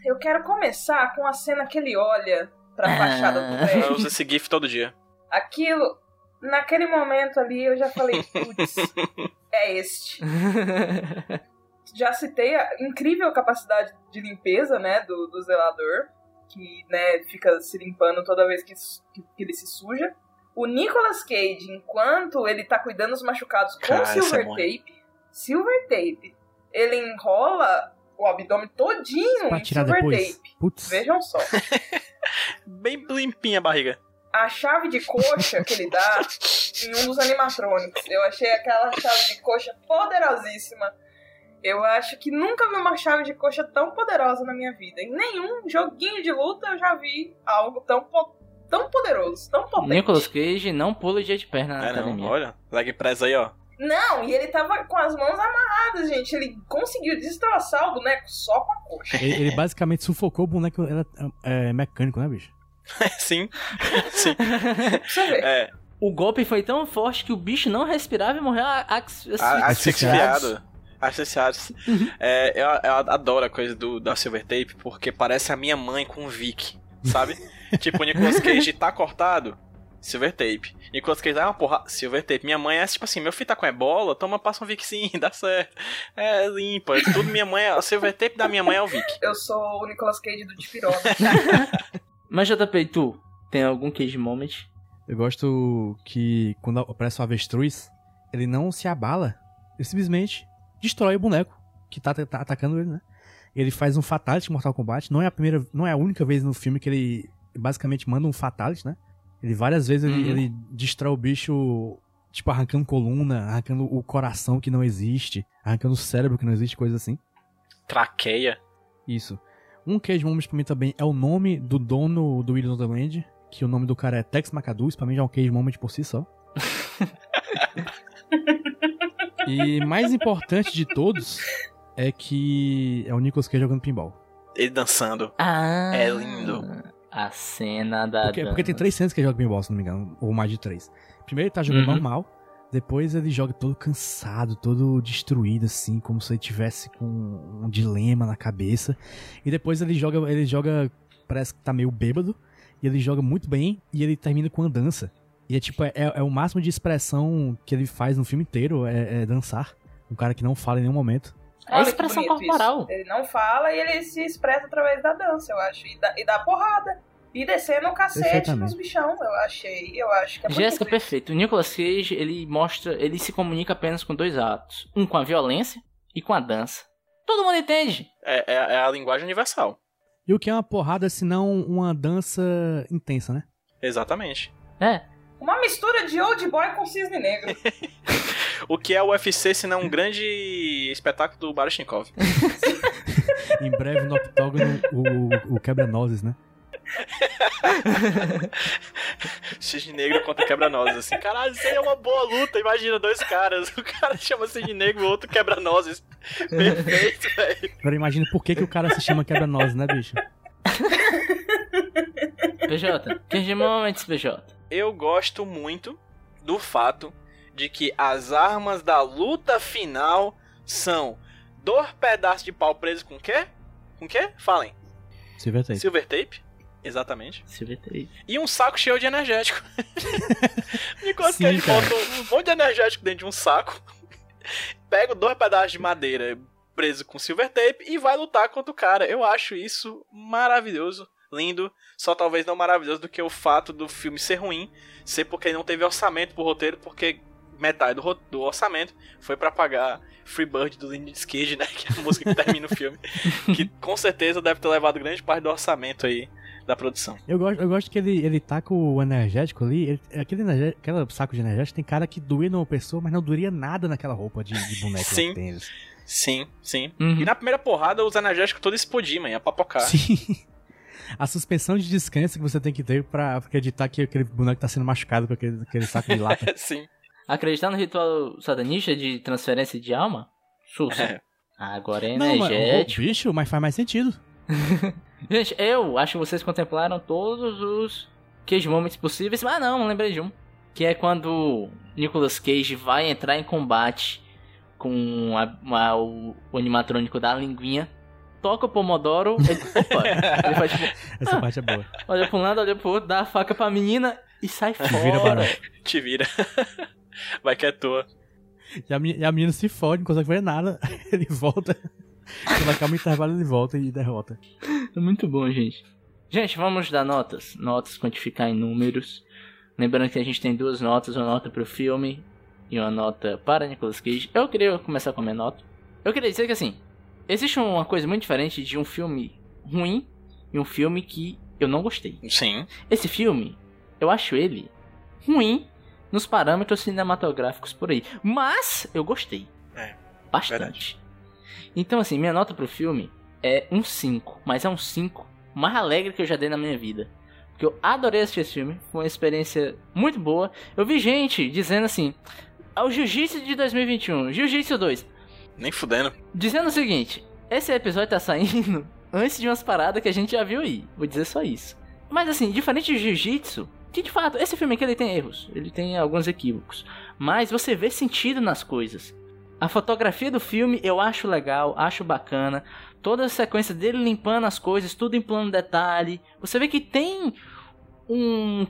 eu quero começar com a cena que ele olha pra Ah. fachada do Eu prédio. uso esse GIF todo dia. Aquilo, naquele momento ali, eu já falei, putz, é este. Já citei a incrível capacidade de limpeza, né, do, do zelador, que, né, fica se limpando toda vez que, que, que ele se suja. O Nicolas Cage, enquanto ele tá cuidando dos machucados com Cara, é silver bom. tape, silver tape, ele enrola o abdômen todinho Pra em tirar silver depois. tape. Putz. Vejam só. Bem limpinha a barriga. a chave de coxa que ele dá em um dos animatrônicos. Eu achei aquela chave de coxa poderosíssima. Eu acho que nunca vi uma chave de coxa tão poderosa na minha vida. Em nenhum joguinho de luta eu já vi algo tão, po- tão poderoso, tão potente. Nicolas Cage não pula dia de perna na É, não. academia. Olha, leg press aí, ó. Não, e ele tava com as mãos amarradas, gente. Ele conseguiu destroçar o boneco só com a coxa. Ele, ele basicamente sufocou o boneco era, é, mecânico, né, bicho? Sim. Sim. Pra você ver. É, O golpe foi tão forte que o bicho não respirava e morreu asfixiado. Asfixiados. É, eu, eu adoro a coisa do, da Silver Tape, porque parece a minha mãe com o Vic, sabe? tipo, o Nicolas Cage tá cortado, Silver Tape. Nicolas Cage dá uma porra, Silver Tape. Minha mãe é tipo assim, meu filho tá com ebola, toma, passa um Vic sim, dá certo. É, limpa. Tudo minha mãe, é, o Silver Tape da minha mãe é o Vic. Eu sou o Nicolas Cage do Dipirona. Mas JP, tu tem algum Cage Moment? Eu gosto que quando aparece o avestruz, ele não se abala. Ele simplesmente destrói o boneco que tá, tá atacando ele, né? Ele faz um fatality em Mortal Kombat. Não é a primeira, não é a única vez no filme que ele basicamente manda um fatality, né? Ele várias vezes ele, Uhum. ele destrói o bicho, tipo arrancando coluna, arrancando o coração que não existe, arrancando o cérebro que não existe, coisa assim. Traqueia. Isso. Um Cage Moment pra mim também é o nome do dono do Williams Wonderland, que o nome do cara é Tex McAdoo, isso pra mim já é um Cage Moment por si só. e mais importante de todos é que é o Nicolas Cage jogando pinball. Ele dançando. Ah, É lindo. A cena da. Porque, porque tem três cenas que ele joga pinball, se não me engano, ou mais de três. Primeiro ele tá jogando Uhum. normal, depois ele joga todo cansado, todo destruído, assim, como se ele tivesse com um dilema na cabeça. E depois ele joga, ele joga, parece que tá meio bêbado, e ele joga muito bem, e ele termina com uma dança. E é tipo, é, é o máximo de expressão que ele faz no filme inteiro, é, é dançar. Um cara que não fala em nenhum momento. É Olha expressão corporal. isso. Ele não fala e ele se expressa através da dança, eu acho. E dá, e dá porrada. E descendo o cacete nos bichão, eu achei. Eu acho que é Jéssica, perfeito. O Nicolas Cage, ele mostra, ele se comunica apenas com dois atos. Um com a violência e com a dança. Todo mundo entende. É, é- é a linguagem universal. E o que é uma porrada, se não uma dança intensa, né? Exatamente. É. Uma mistura de old boy com cisne negro. O que é o UFC se não um grande espetáculo do Baryshnikov? Em breve no octógono, o, o quebra-nozes, né? Cisne Negro contra Quebra-Nozes. Assim, caralho, isso aí é uma boa luta. Imagina dois caras. O cara chama Cisne Negro e o outro Quebra-Nozes. Perfeito, velho. Agora imagina por que, que o cara se chama quebra-nozes, né, bicho? PJ. Cage Moments, PJ. Eu gosto muito do fato de que as armas da luta final são dois pedaços de pau preso com o quê? Com o quê? Falem. Silver Tape. Silver tape. Exatamente. Silver Tape. E um saco cheio de energético. Nicolas Sim, Cage cara. bota um monte de energético dentro de um saco. Pega dois pedaços de madeira preso com silver tape e vai lutar contra o cara. Eu acho isso maravilhoso, lindo. Só talvez não maravilhoso do que o fato do filme ser ruim, ser porque ele não teve orçamento pro roteiro, porque metade do, do orçamento foi pra pagar Free Bird do Lindy Cage, né? Que é a música que termina o filme. Que com certeza deve ter levado grande parte do orçamento aí da produção. Eu gosto, eu gosto que ele, ele tá com o energético ali. ele- aquele, energé- aquele saco de energético tem cara que doía numa pessoa, mas não doeria nada naquela roupa de, de boneco Sim. lá que tem eles. Sim, sim. Uhum. E na primeira porrada, os energéticos todos explodiam, ia papocar. Sim. A suspensão de descanso que você tem que ter pra acreditar que aquele boneco tá sendo machucado com aquele, aquele saco de lata. sim. Acreditar no ritual satanista de transferência de alma? Sussa. É. Agora é Não, mas, energético. bicho, mas faz mais sentido. Gente, eu acho que vocês contemplaram todos os Cage Moments possíveis, mas não, não lembrei de um. Que é quando Nicolas Cage vai entrar em combate com a- a- o, o animatrônico da linguinha. Toca o Pomodoro. Ele, opa! ele faz tipo, Essa parte é boa. olha pra um lado, olha pro outro, dá a faca pra menina e sai fora. Vira barão. Te vira. Vai que é tua. E a, menina, e a menina se fode, não consegue fazer nada. Ele volta. Quando acaba o intervalo, ele volta e derrota. É muito bom, gente. Gente, vamos dar notas. Notas, quantificar em números. Lembrando que a gente tem duas notas, uma nota pro filme e uma nota para Nicolas Cage. Eu queria começar com a minha nota. Eu queria dizer que assim, existe uma coisa muito diferente de um filme ruim e um filme que eu não gostei. Sim. Esse filme, eu acho ele ruim nos parâmetros cinematográficos por aí. Mas eu gostei. É, Bastante. verdade. Então, assim, minha nota pro filme é um 5. Mas é um 5 mais alegre que eu já dei na minha vida. Porque eu adorei assistir esse filme. Foi uma experiência muito boa. Eu vi gente dizendo assim: "Ah, o Jiu-Jitsu de 2021, Jiu-Jitsu 2. Nem fudendo. Dizendo o seguinte: esse episódio tá saindo antes de umas paradas que a gente já viu aí. Vou dizer só isso. Mas assim, diferente de Jiu-Jitsu, que de fato, esse filme aqui ele tem erros, ele tem alguns equívocos. Mas você vê sentido nas coisas. A fotografia do filme eu acho legal, acho bacana. Toda a sequência dele limpando as coisas, tudo em plano detalhe. Você vê que tem um.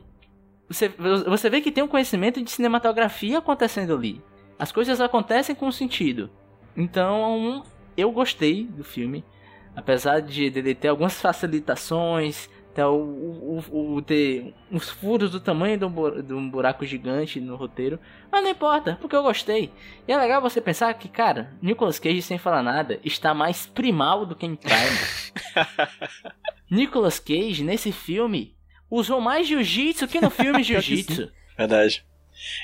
Você, você vê que tem um conhecimento de cinematografia acontecendo ali. As coisas acontecem com sentido. Então, eu gostei do filme. Apesar de dele ter algumas facilitações, ter, o, o- o- ter uns furos do tamanho de um, de um buraco gigante no roteiro. Mas não importa, porque eu gostei. E é legal você pensar que, cara, Nicolas Cage, sem falar nada, está mais primal do que em Time. Nicolas Cage, nesse filme, usou mais jiu-jitsu que no filme jiu-jitsu. Verdade.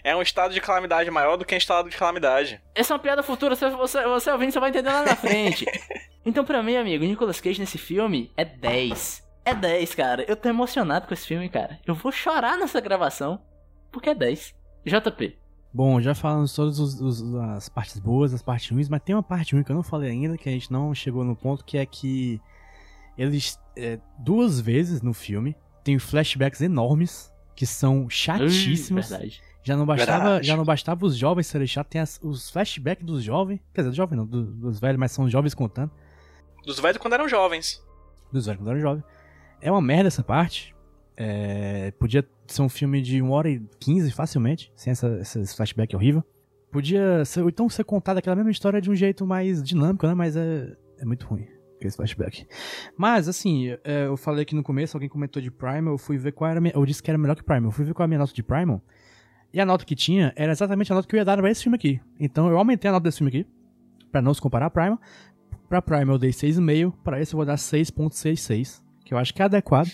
É um estado de calamidade maior do que um estado de calamidade. Essa é uma piada futura, você, você, você ouvindo, você vai entender lá na frente. então, pra mim, amigo, Nicolas Cage nesse filme é 10. É 10, cara. Eu tô emocionado com esse filme, cara. Eu vou chorar nessa gravação, porque é 10. JP. Bom, já falamos todas os- os- as partes boas, as partes ruins, mas tem uma parte ruim que eu não falei ainda, que a gente não chegou no ponto, que é que eles, é, duas vezes no filme, tem flashbacks enormes, que são chatíssimos. Verdade. Já não bastava, Verdade. já não bastava os jovens serem chatos, tem as- os flashbacks dos jovens, quer dizer, dos jovens não, do- dos velhos, mas são os jovens contando, Dos velhos quando eram jovens. dos velhos quando eram jovens. É uma merda essa parte. É, podia ser um filme de 1 hora e 15 facilmente, sem essa, esse flashback horrível. Podia ser, então ser contada aquela mesma história de um jeito mais dinâmico, né? Mas é, é muito ruim esse flashback. Mas, assim, é, eu falei aqui no começo, alguém comentou de Primal, eu fui ver qual era Eu disse que era melhor que Primal. Eu fui ver qual era a minha nota de Primal. E a nota que tinha era exatamente a nota que eu ia dar pra esse filme aqui. Então eu aumentei a nota desse filme aqui, pra não se comparar a Primal. Pra Primal eu dei 6,5, pra esse eu vou dar 6.66, que eu acho que é adequado.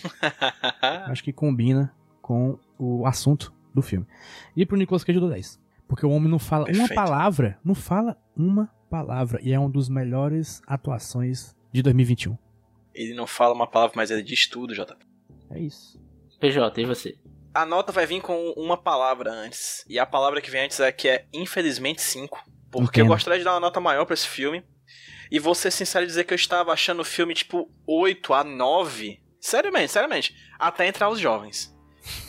acho que combina com o assunto do filme. E pro Nicolas Cage eu dou 10. Porque o homem não fala uma Perfeito. palavra, não fala uma palavra. E é um dos melhores atuações de 2021. Ele não fala uma palavra, mas ele diz tudo, JP. É isso. PJ, e você? A nota vai vir com uma palavra antes. E a palavra que vem antes é que é infelizmente 5. Porque eu Entendo. gostaria de dar uma nota maior pra esse filme. E vou ser sincero e dizer que eu estava achando o filme tipo 8 a 9. Seriamente, seriamente. Até entrar os jovens.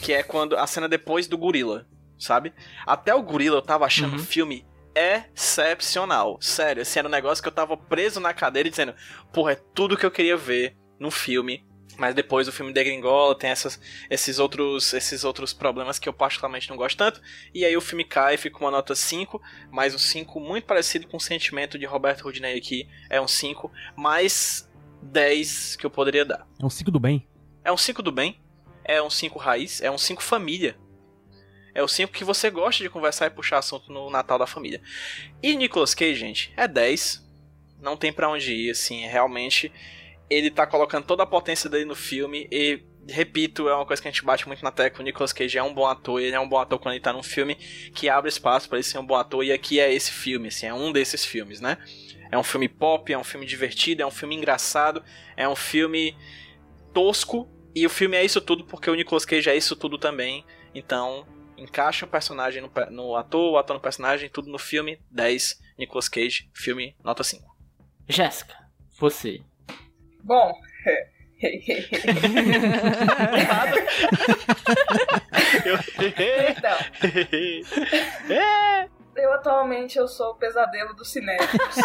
Que é quando a cena depois do gorila, sabe? Até o gorila eu tava achando Uhum. o filme excepcional. Sério, assim, era um negócio que eu tava preso na cadeira e dizendo, porra, é tudo que eu queria ver no filme. Mas depois o filme degringola, tem essas, esses, outros, esses outros problemas que eu particularmente não gosto tanto. E aí o filme cai e fica com uma nota 5, mas um 5 muito parecido com o sentimento de Roberto Rudinei aqui. É um 5, mais 10 que eu poderia dar. É um ciclo do bem. É um 5 do bem, é um 5 raiz, é um 5 família. É o 5 que você gosta de conversar e puxar assunto no Natal da família. E Nicolas Cage, gente, é 10. Não tem pra onde ir, assim, realmente. Ele tá colocando toda a potência dele no filme e, repito, é uma coisa que a gente bate muito na tecla. O Nicolas Cage é um bom ator, ele é um bom ator quando ele tá num filme que abre espaço pra ele ser um bom ator. E aqui é esse filme, assim, é um desses filmes, né? É um filme pop, é um filme divertido, é um filme engraçado, é um filme tosco. E o filme é isso tudo porque o Nicolas Cage é isso tudo também. Então, encaixa o personagem no, no ator, o ator no personagem, tudo no filme. 10, Nicolas Cage, filme, nota 5. Jéssica, você. Bom. então, eu atualmente eu sou o pesadelo dos cinéfilos.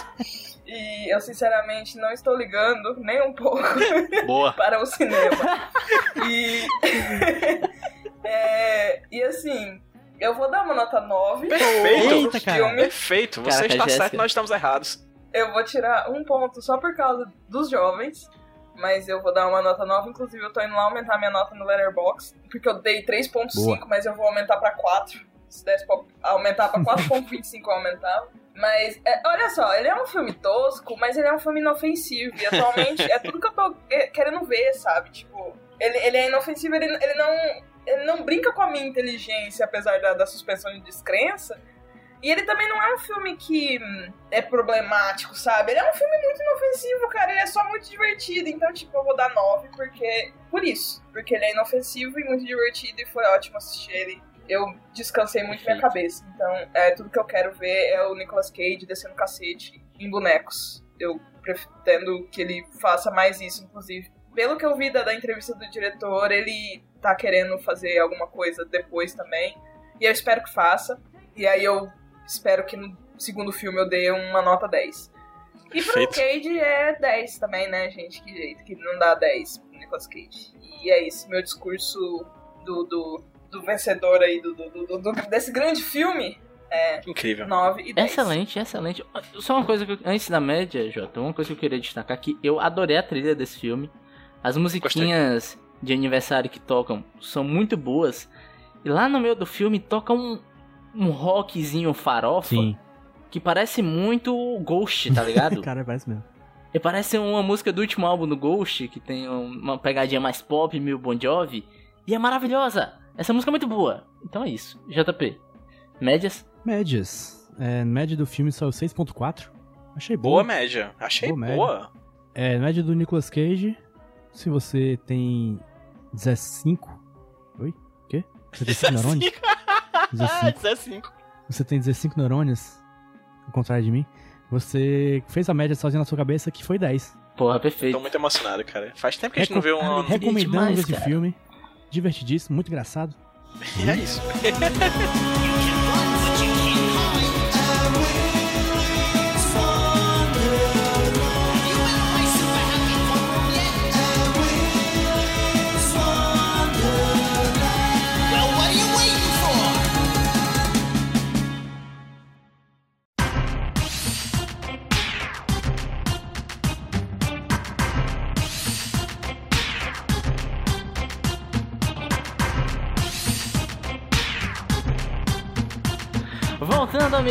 e eu sinceramente não estou ligando nem um pouco Boa. para o cinema. E. é, e assim, eu vou dar uma nota 9. Perfeito. Eita, cara. Filme. Perfeito, você Caraca, está Jéssica. certo, nós estamos errados. Eu vou tirar um ponto só por causa dos jovens. Mas eu vou dar uma nota nova. Inclusive, eu tô indo lá aumentar minha nota no Letterboxd. Porque eu dei 3.5, Boa. mas eu vou aumentar pra 4. Se desse pra aumentar pra 4.25, eu aumentava. Mas, é, olha só, ele é um filme tosco, mas ele é um filme inofensivo. E atualmente é tudo que eu tô querendo ver, sabe? Tipo, ele, ele é inofensivo, ele, ele não. Ele não brinca com a minha inteligência, apesar da, da suspensão de descrença. E ele também não é um filme que hum, é problemático, sabe? Ele é um filme muito inofensivo, cara. Ele é só muito divertido. Então, tipo, eu vou dar 9 porque. Por isso. Porque ele é inofensivo e muito divertido e foi ótimo assistir ele. Eu descansei muito minha Perfeito. cabeça. Então, é, tudo que eu quero ver é o Nicolas Cage descendo cacete em bonecos. Eu pretendo que ele faça mais isso, inclusive. Pelo que eu vi da, da entrevista do diretor, ele tá querendo fazer alguma coisa depois também. E eu espero que faça. E aí eu espero que no segundo filme eu dê uma nota 10. E pro Perfeito. Cage é 10 também, né, gente? Que jeito, que não dá 10 pro Nicolas Cage. E é isso, meu discurso do, do, do vencedor aí, do, do, do- do- desse grande filme, é Incrível. 9 e 10. Excelente, excelente. Só uma coisa que eu, antes da média, Jota, uma coisa que eu queria destacar que eu adorei a trilha desse filme. As musiquinhas de aniversário que tocam são muito boas. E lá no meio do filme toca um, um rockzinho farofa Sim. que parece muito Ghost, tá ligado? Cara, parece mesmo. E parece uma música do último álbum do Ghost, que tem um- uma pegadinha mais pop, meio Bon Jovi. E é maravilhosa! Essa música é muito boa. Então é isso. JP. Médias? Médias. É, média do filme saiu 6.4. Achei Boa boa. média. Achei Boa média. boa. É, média do Nicolas Cage. Se você tem 15. Oi? Quê? Você tem 5 neurônios? 15. 15. você tem 15 neurônios, ao contrário de mim, você fez a média sozinho na sua cabeça que foi 10. Porra, Tô perfeito. muito emocionado, cara. Faz tempo que a gente não vê um. Recomendamos esse cara. filme. Divertidíssimo, muito engraçado. É isso.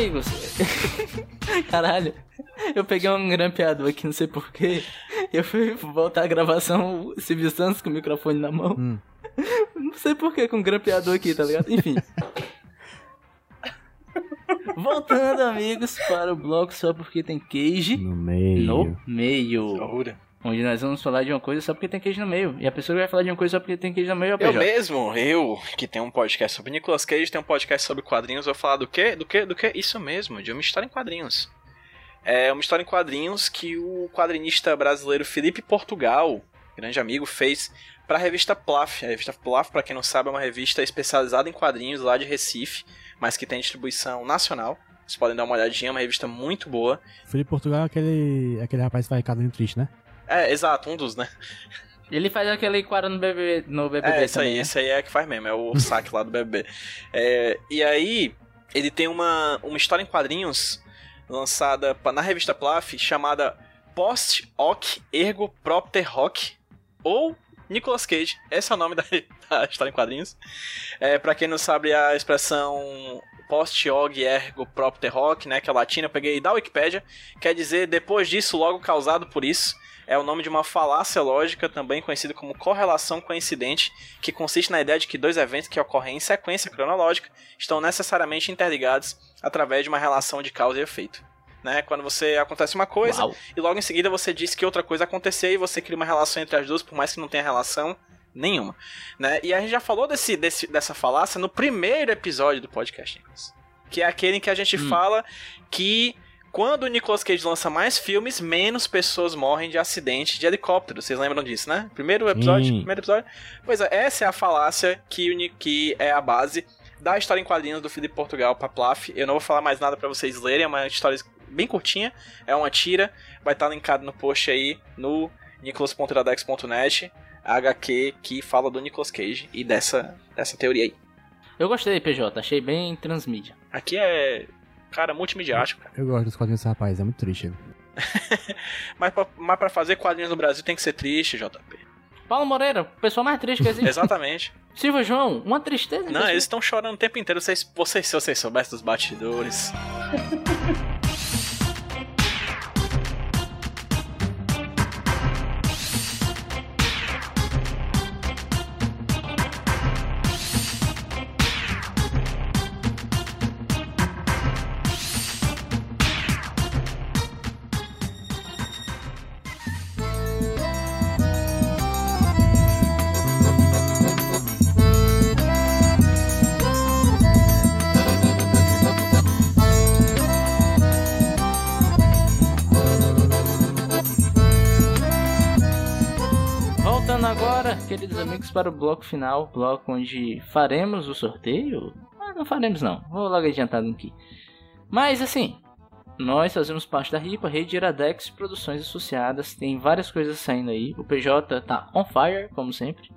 amigos. Caralho, eu peguei um grampeador aqui, não sei porquê. Eu fui voltar a gravação Silvio Santos com o microfone na mão. Hum. Não sei porquê com um grampeador aqui, tá ligado? Enfim. Voltando, amigos, para o bloco só porque tem queijo No meio. no meio. Loucura. Onde nós vamos falar de uma coisa só porque tem queijo no meio. E a pessoa que vai falar de uma coisa só porque tem queijo no meio é o Eu mesmo, eu, que tenho um podcast sobre Nicolas Cage, tenho um podcast sobre quadrinhos, vou falar do quê? Do quê? Do quê? Isso mesmo, de uma história em quadrinhos. É uma história em quadrinhos que o quadrinista brasileiro Felipe Portugal, grande amigo, fez para a revista Plaf. A revista Plaf, para quem não sabe, é uma revista especializada em quadrinhos lá de Recife, mas que tem distribuição nacional. Vocês podem dar uma olhadinha, é uma revista muito boa. Felipe Portugal é aquele, aquele rapaz que faz quadrinho triste, né? É, exato, um dos, né? Ele faz aquele quadro no BBB, no BBB É, isso aí, também, né? esse aí é que faz mesmo, é o saque lá do BBB. É, e aí, ele tem uma, uma história em quadrinhos lançada na revista Plaf chamada Post Hoc Ergo Propter Hoc ou Nicolas Cage. Esse é o nome da, da história em quadrinhos. É, para quem não sabe a expressão Post Hoc Ergo Propter Hoc, né, que é latina, eu peguei da Wikipédia, quer dizer depois disso, logo causado por isso. É o nome de uma falácia lógica, também conhecida como correlação coincidente, que consiste na ideia de que dois eventos que ocorrem em sequência cronológica estão necessariamente interligados através de uma relação de causa e efeito. Né? Quando você acontece uma coisa Uau. e logo em seguida você diz que outra coisa aconteceu e você cria uma relação entre as duas, por mais que não tenha relação nenhuma. Né? E a gente já falou desse, desse- dessa falácia no primeiro episódio do podcast. Que é aquele em que a gente Hum. fala que quando o Nicolas Cage lança mais filmes, menos pessoas morrem de acidente de helicóptero. Vocês lembram disso, né? Primeiro episódio, Sim. primeiro episódio. Pois é, essa é a falácia que, que é a base da história em quadrinhos do Felipe Portugal para Plaf. Eu não vou falar mais nada para vocês lerem, é uma história bem curtinha, é uma tira, vai estar linkado no post aí no nicolas.iradex.net, HQ que fala do Nicolas Cage e dessa, dessa teoria aí. Eu gostei, PJ, achei bem transmídia. Aqui é, cara, multimediático, cara. Eu gosto dos quadrinhos desse rapaz, é muito triste. Mas pra, mas pra fazer quadrinhos no Brasil tem que ser triste, JP. Paulo Moreira, o pessoal mais triste que existe. Exatamente. Silvio João, uma tristeza. Não, eles estão chorando o tempo inteiro. Vocês, vocês, se vocês soubessem dos batidores. amigos, para o bloco final, bloco onde faremos o sorteio. Ah, não faremos não, vou logo adiantado aqui. Mas assim, nós fazemos parte da RIPA, Rede Iradex Produções Associadas, tem várias coisas saindo aí. O PJ tá on fire, como sempre.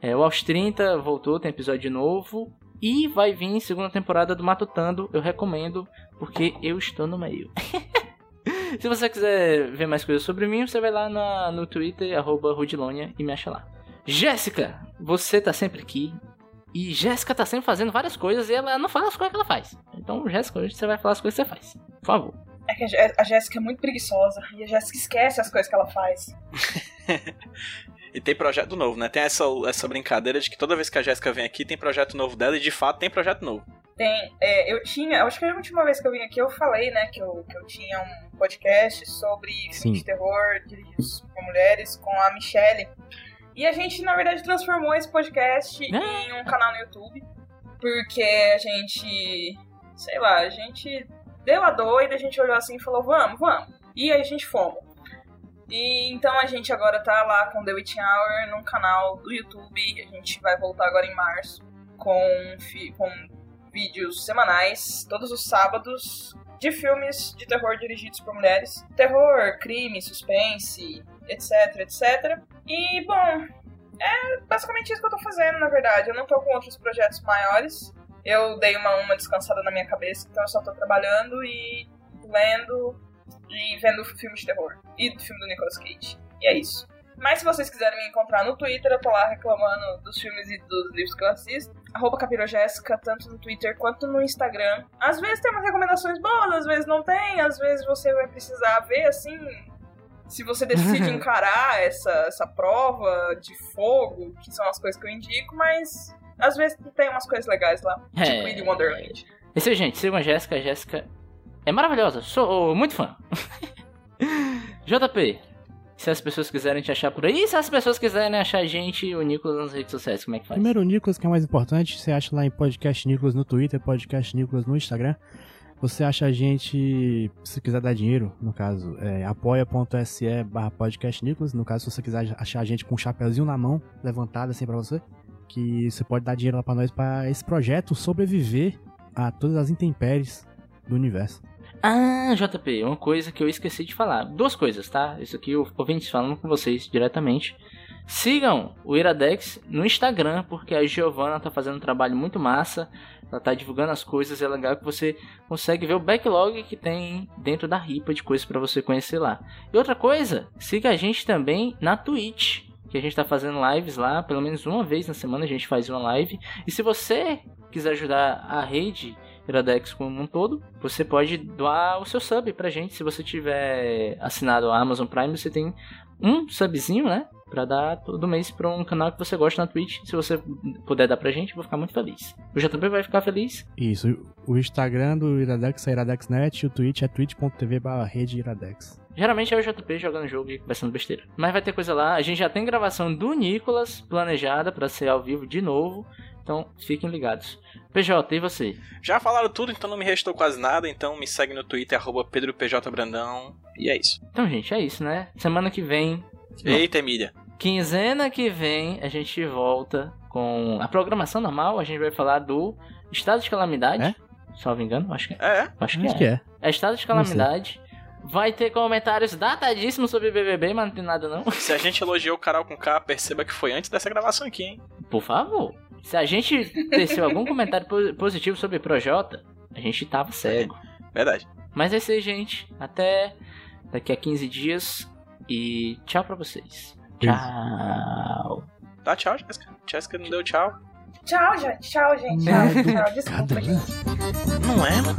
É, o Aos 30 voltou, tem episódio novo. E vai vir segunda temporada do Matutando, eu recomendo, porque eu estou no meio. Se você quiser ver mais coisas sobre mim, você vai lá na- no Twitter, arroba Rudilonia, e me acha lá. Jéssica, você tá sempre aqui. E Jéssica tá sempre fazendo várias coisas e ela não fala as coisas que ela faz. Então, Jéssica, hoje você vai falar as coisas que você faz. Por favor. É que a Jé- a Jéssica é muito preguiçosa e a Jéssica esquece as coisas que ela faz. E tem projeto novo, né? Tem essa, essa brincadeira de que toda vez que a Jéssica vem aqui tem projeto novo dela e de fato tem projeto novo. Tem, é, eu tinha, acho que a última vez que eu vim aqui eu falei, né, que eu, que eu tinha um podcast sobre filmes de terror dirigidos por mulheres com a Michelle. E a gente, na verdade, transformou esse podcast Ah. em um canal no YouTube, porque a gente sei lá, a gente deu a doida, a gente olhou assim e falou, vamos, vamos. E aí a gente fomos. E então a gente agora tá lá com The Witching Hour num canal do YouTube. A gente vai voltar agora em março com, com vídeos semanais, todos os sábados, de filmes de terror dirigidos por mulheres. Terror, crime, suspense, etc, etc. E, bom, é basicamente isso que eu tô fazendo, na verdade. Eu não tô com outros projetos maiores. Eu dei uma, uma descansada na minha cabeça, então eu só tô trabalhando e lendo e vendo filmes de terror. E do filme do Nicolas Cage. E é isso. Mas se vocês quiserem me encontrar no Twitter, eu tô lá reclamando dos filmes e dos livros que eu assisto. Arroba tanto no Twitter quanto no Instagram. Às vezes tem umas recomendações boas, às vezes não tem, às vezes você vai precisar ver assim. Se você decide encarar essa, essa prova de fogo, que são as coisas que eu indico, mas às vezes tem umas coisas legais lá. É. Tipo Willy Wonderland. É isso aí, gente. Sigam a Jéssica. A Jéssica é maravilhosa. Sou muito fã. JP, se as pessoas quiserem te achar por aí, e se as pessoas quiserem achar a gente o Nicolas nas redes sociais, como é que faz? Primeiro o Nicolas, que é o mais importante, você acha lá em Podcast Nicolas no Twitter, Podcast Nicolas no Instagram. Você acha a gente, se quiser dar dinheiro, no caso, é apoia.se barra. No caso, se você quiser achar a gente com um chapeuzinho na mão, levantado assim pra você, que você pode dar dinheiro lá pra nós pra esse projeto sobreviver a todas as intempéries do universo. Ah, JP, uma coisa que eu esqueci de falar. Duas coisas, tá? Isso aqui eu ouvintes falando com vocês diretamente. Sigam o Iradex no Instagram, porque a Giovana tá fazendo um trabalho muito massa. Ela tá divulgando as coisas, é legal que você consegue ver o backlog que tem dentro da ripa de coisas para você conhecer lá. E outra coisa, siga a gente também na Twitch, que a gente tá fazendo lives lá, pelo menos uma vez na semana a gente faz uma live. E se você quiser ajudar a rede Iradex como um todo, você pode doar o seu sub pra gente. Se você tiver assinado a Amazon Prime, você tem um subzinho, né? Pra dar todo mês pra um canal que você gosta na Twitch. Se você puder dar pra gente, eu vou ficar muito feliz. O JP vai ficar feliz. Isso, o Instagram do Iradex é IradexNet e o Twitch é twitch.tv rede Iradex. Geralmente é o JP jogando jogo e conversando besteira. Mas vai ter coisa lá. A gente já tem gravação do Nicolas planejada pra ser ao vivo de novo. Então fiquem ligados. PJ, e você? Já falaram tudo, então não me restou quase nada. Então me segue no Twitter, arroba PedroPJBrandão. E é isso. Então, gente, é isso, né? Semana que vem Eita, Emília. Quinzena que vem a gente volta com a programação normal. A gente vai falar do estado de calamidade. É? Salvo engano, acho que é. É, Acho que Acho é. que é. É estado de calamidade. Vai ter comentários datadíssimos sobre BBB, mas não tem nada não. se a gente elogiou o Carol com K, perceba que foi antes dessa gravação aqui, hein? Por favor. Se a gente teceu algum comentário po- positivo sobre Projota, a gente tava cego. Verdade. Mas é isso aí, gente. Até daqui a 15 dias. E tchau pra vocês. Tchau. Tá, tchau, Jéssica. Jéssica não deu tchau. Tchau, gente. Tchau, gente. Tchau, tchau. Desculpa, Cada gente. Não é, mano?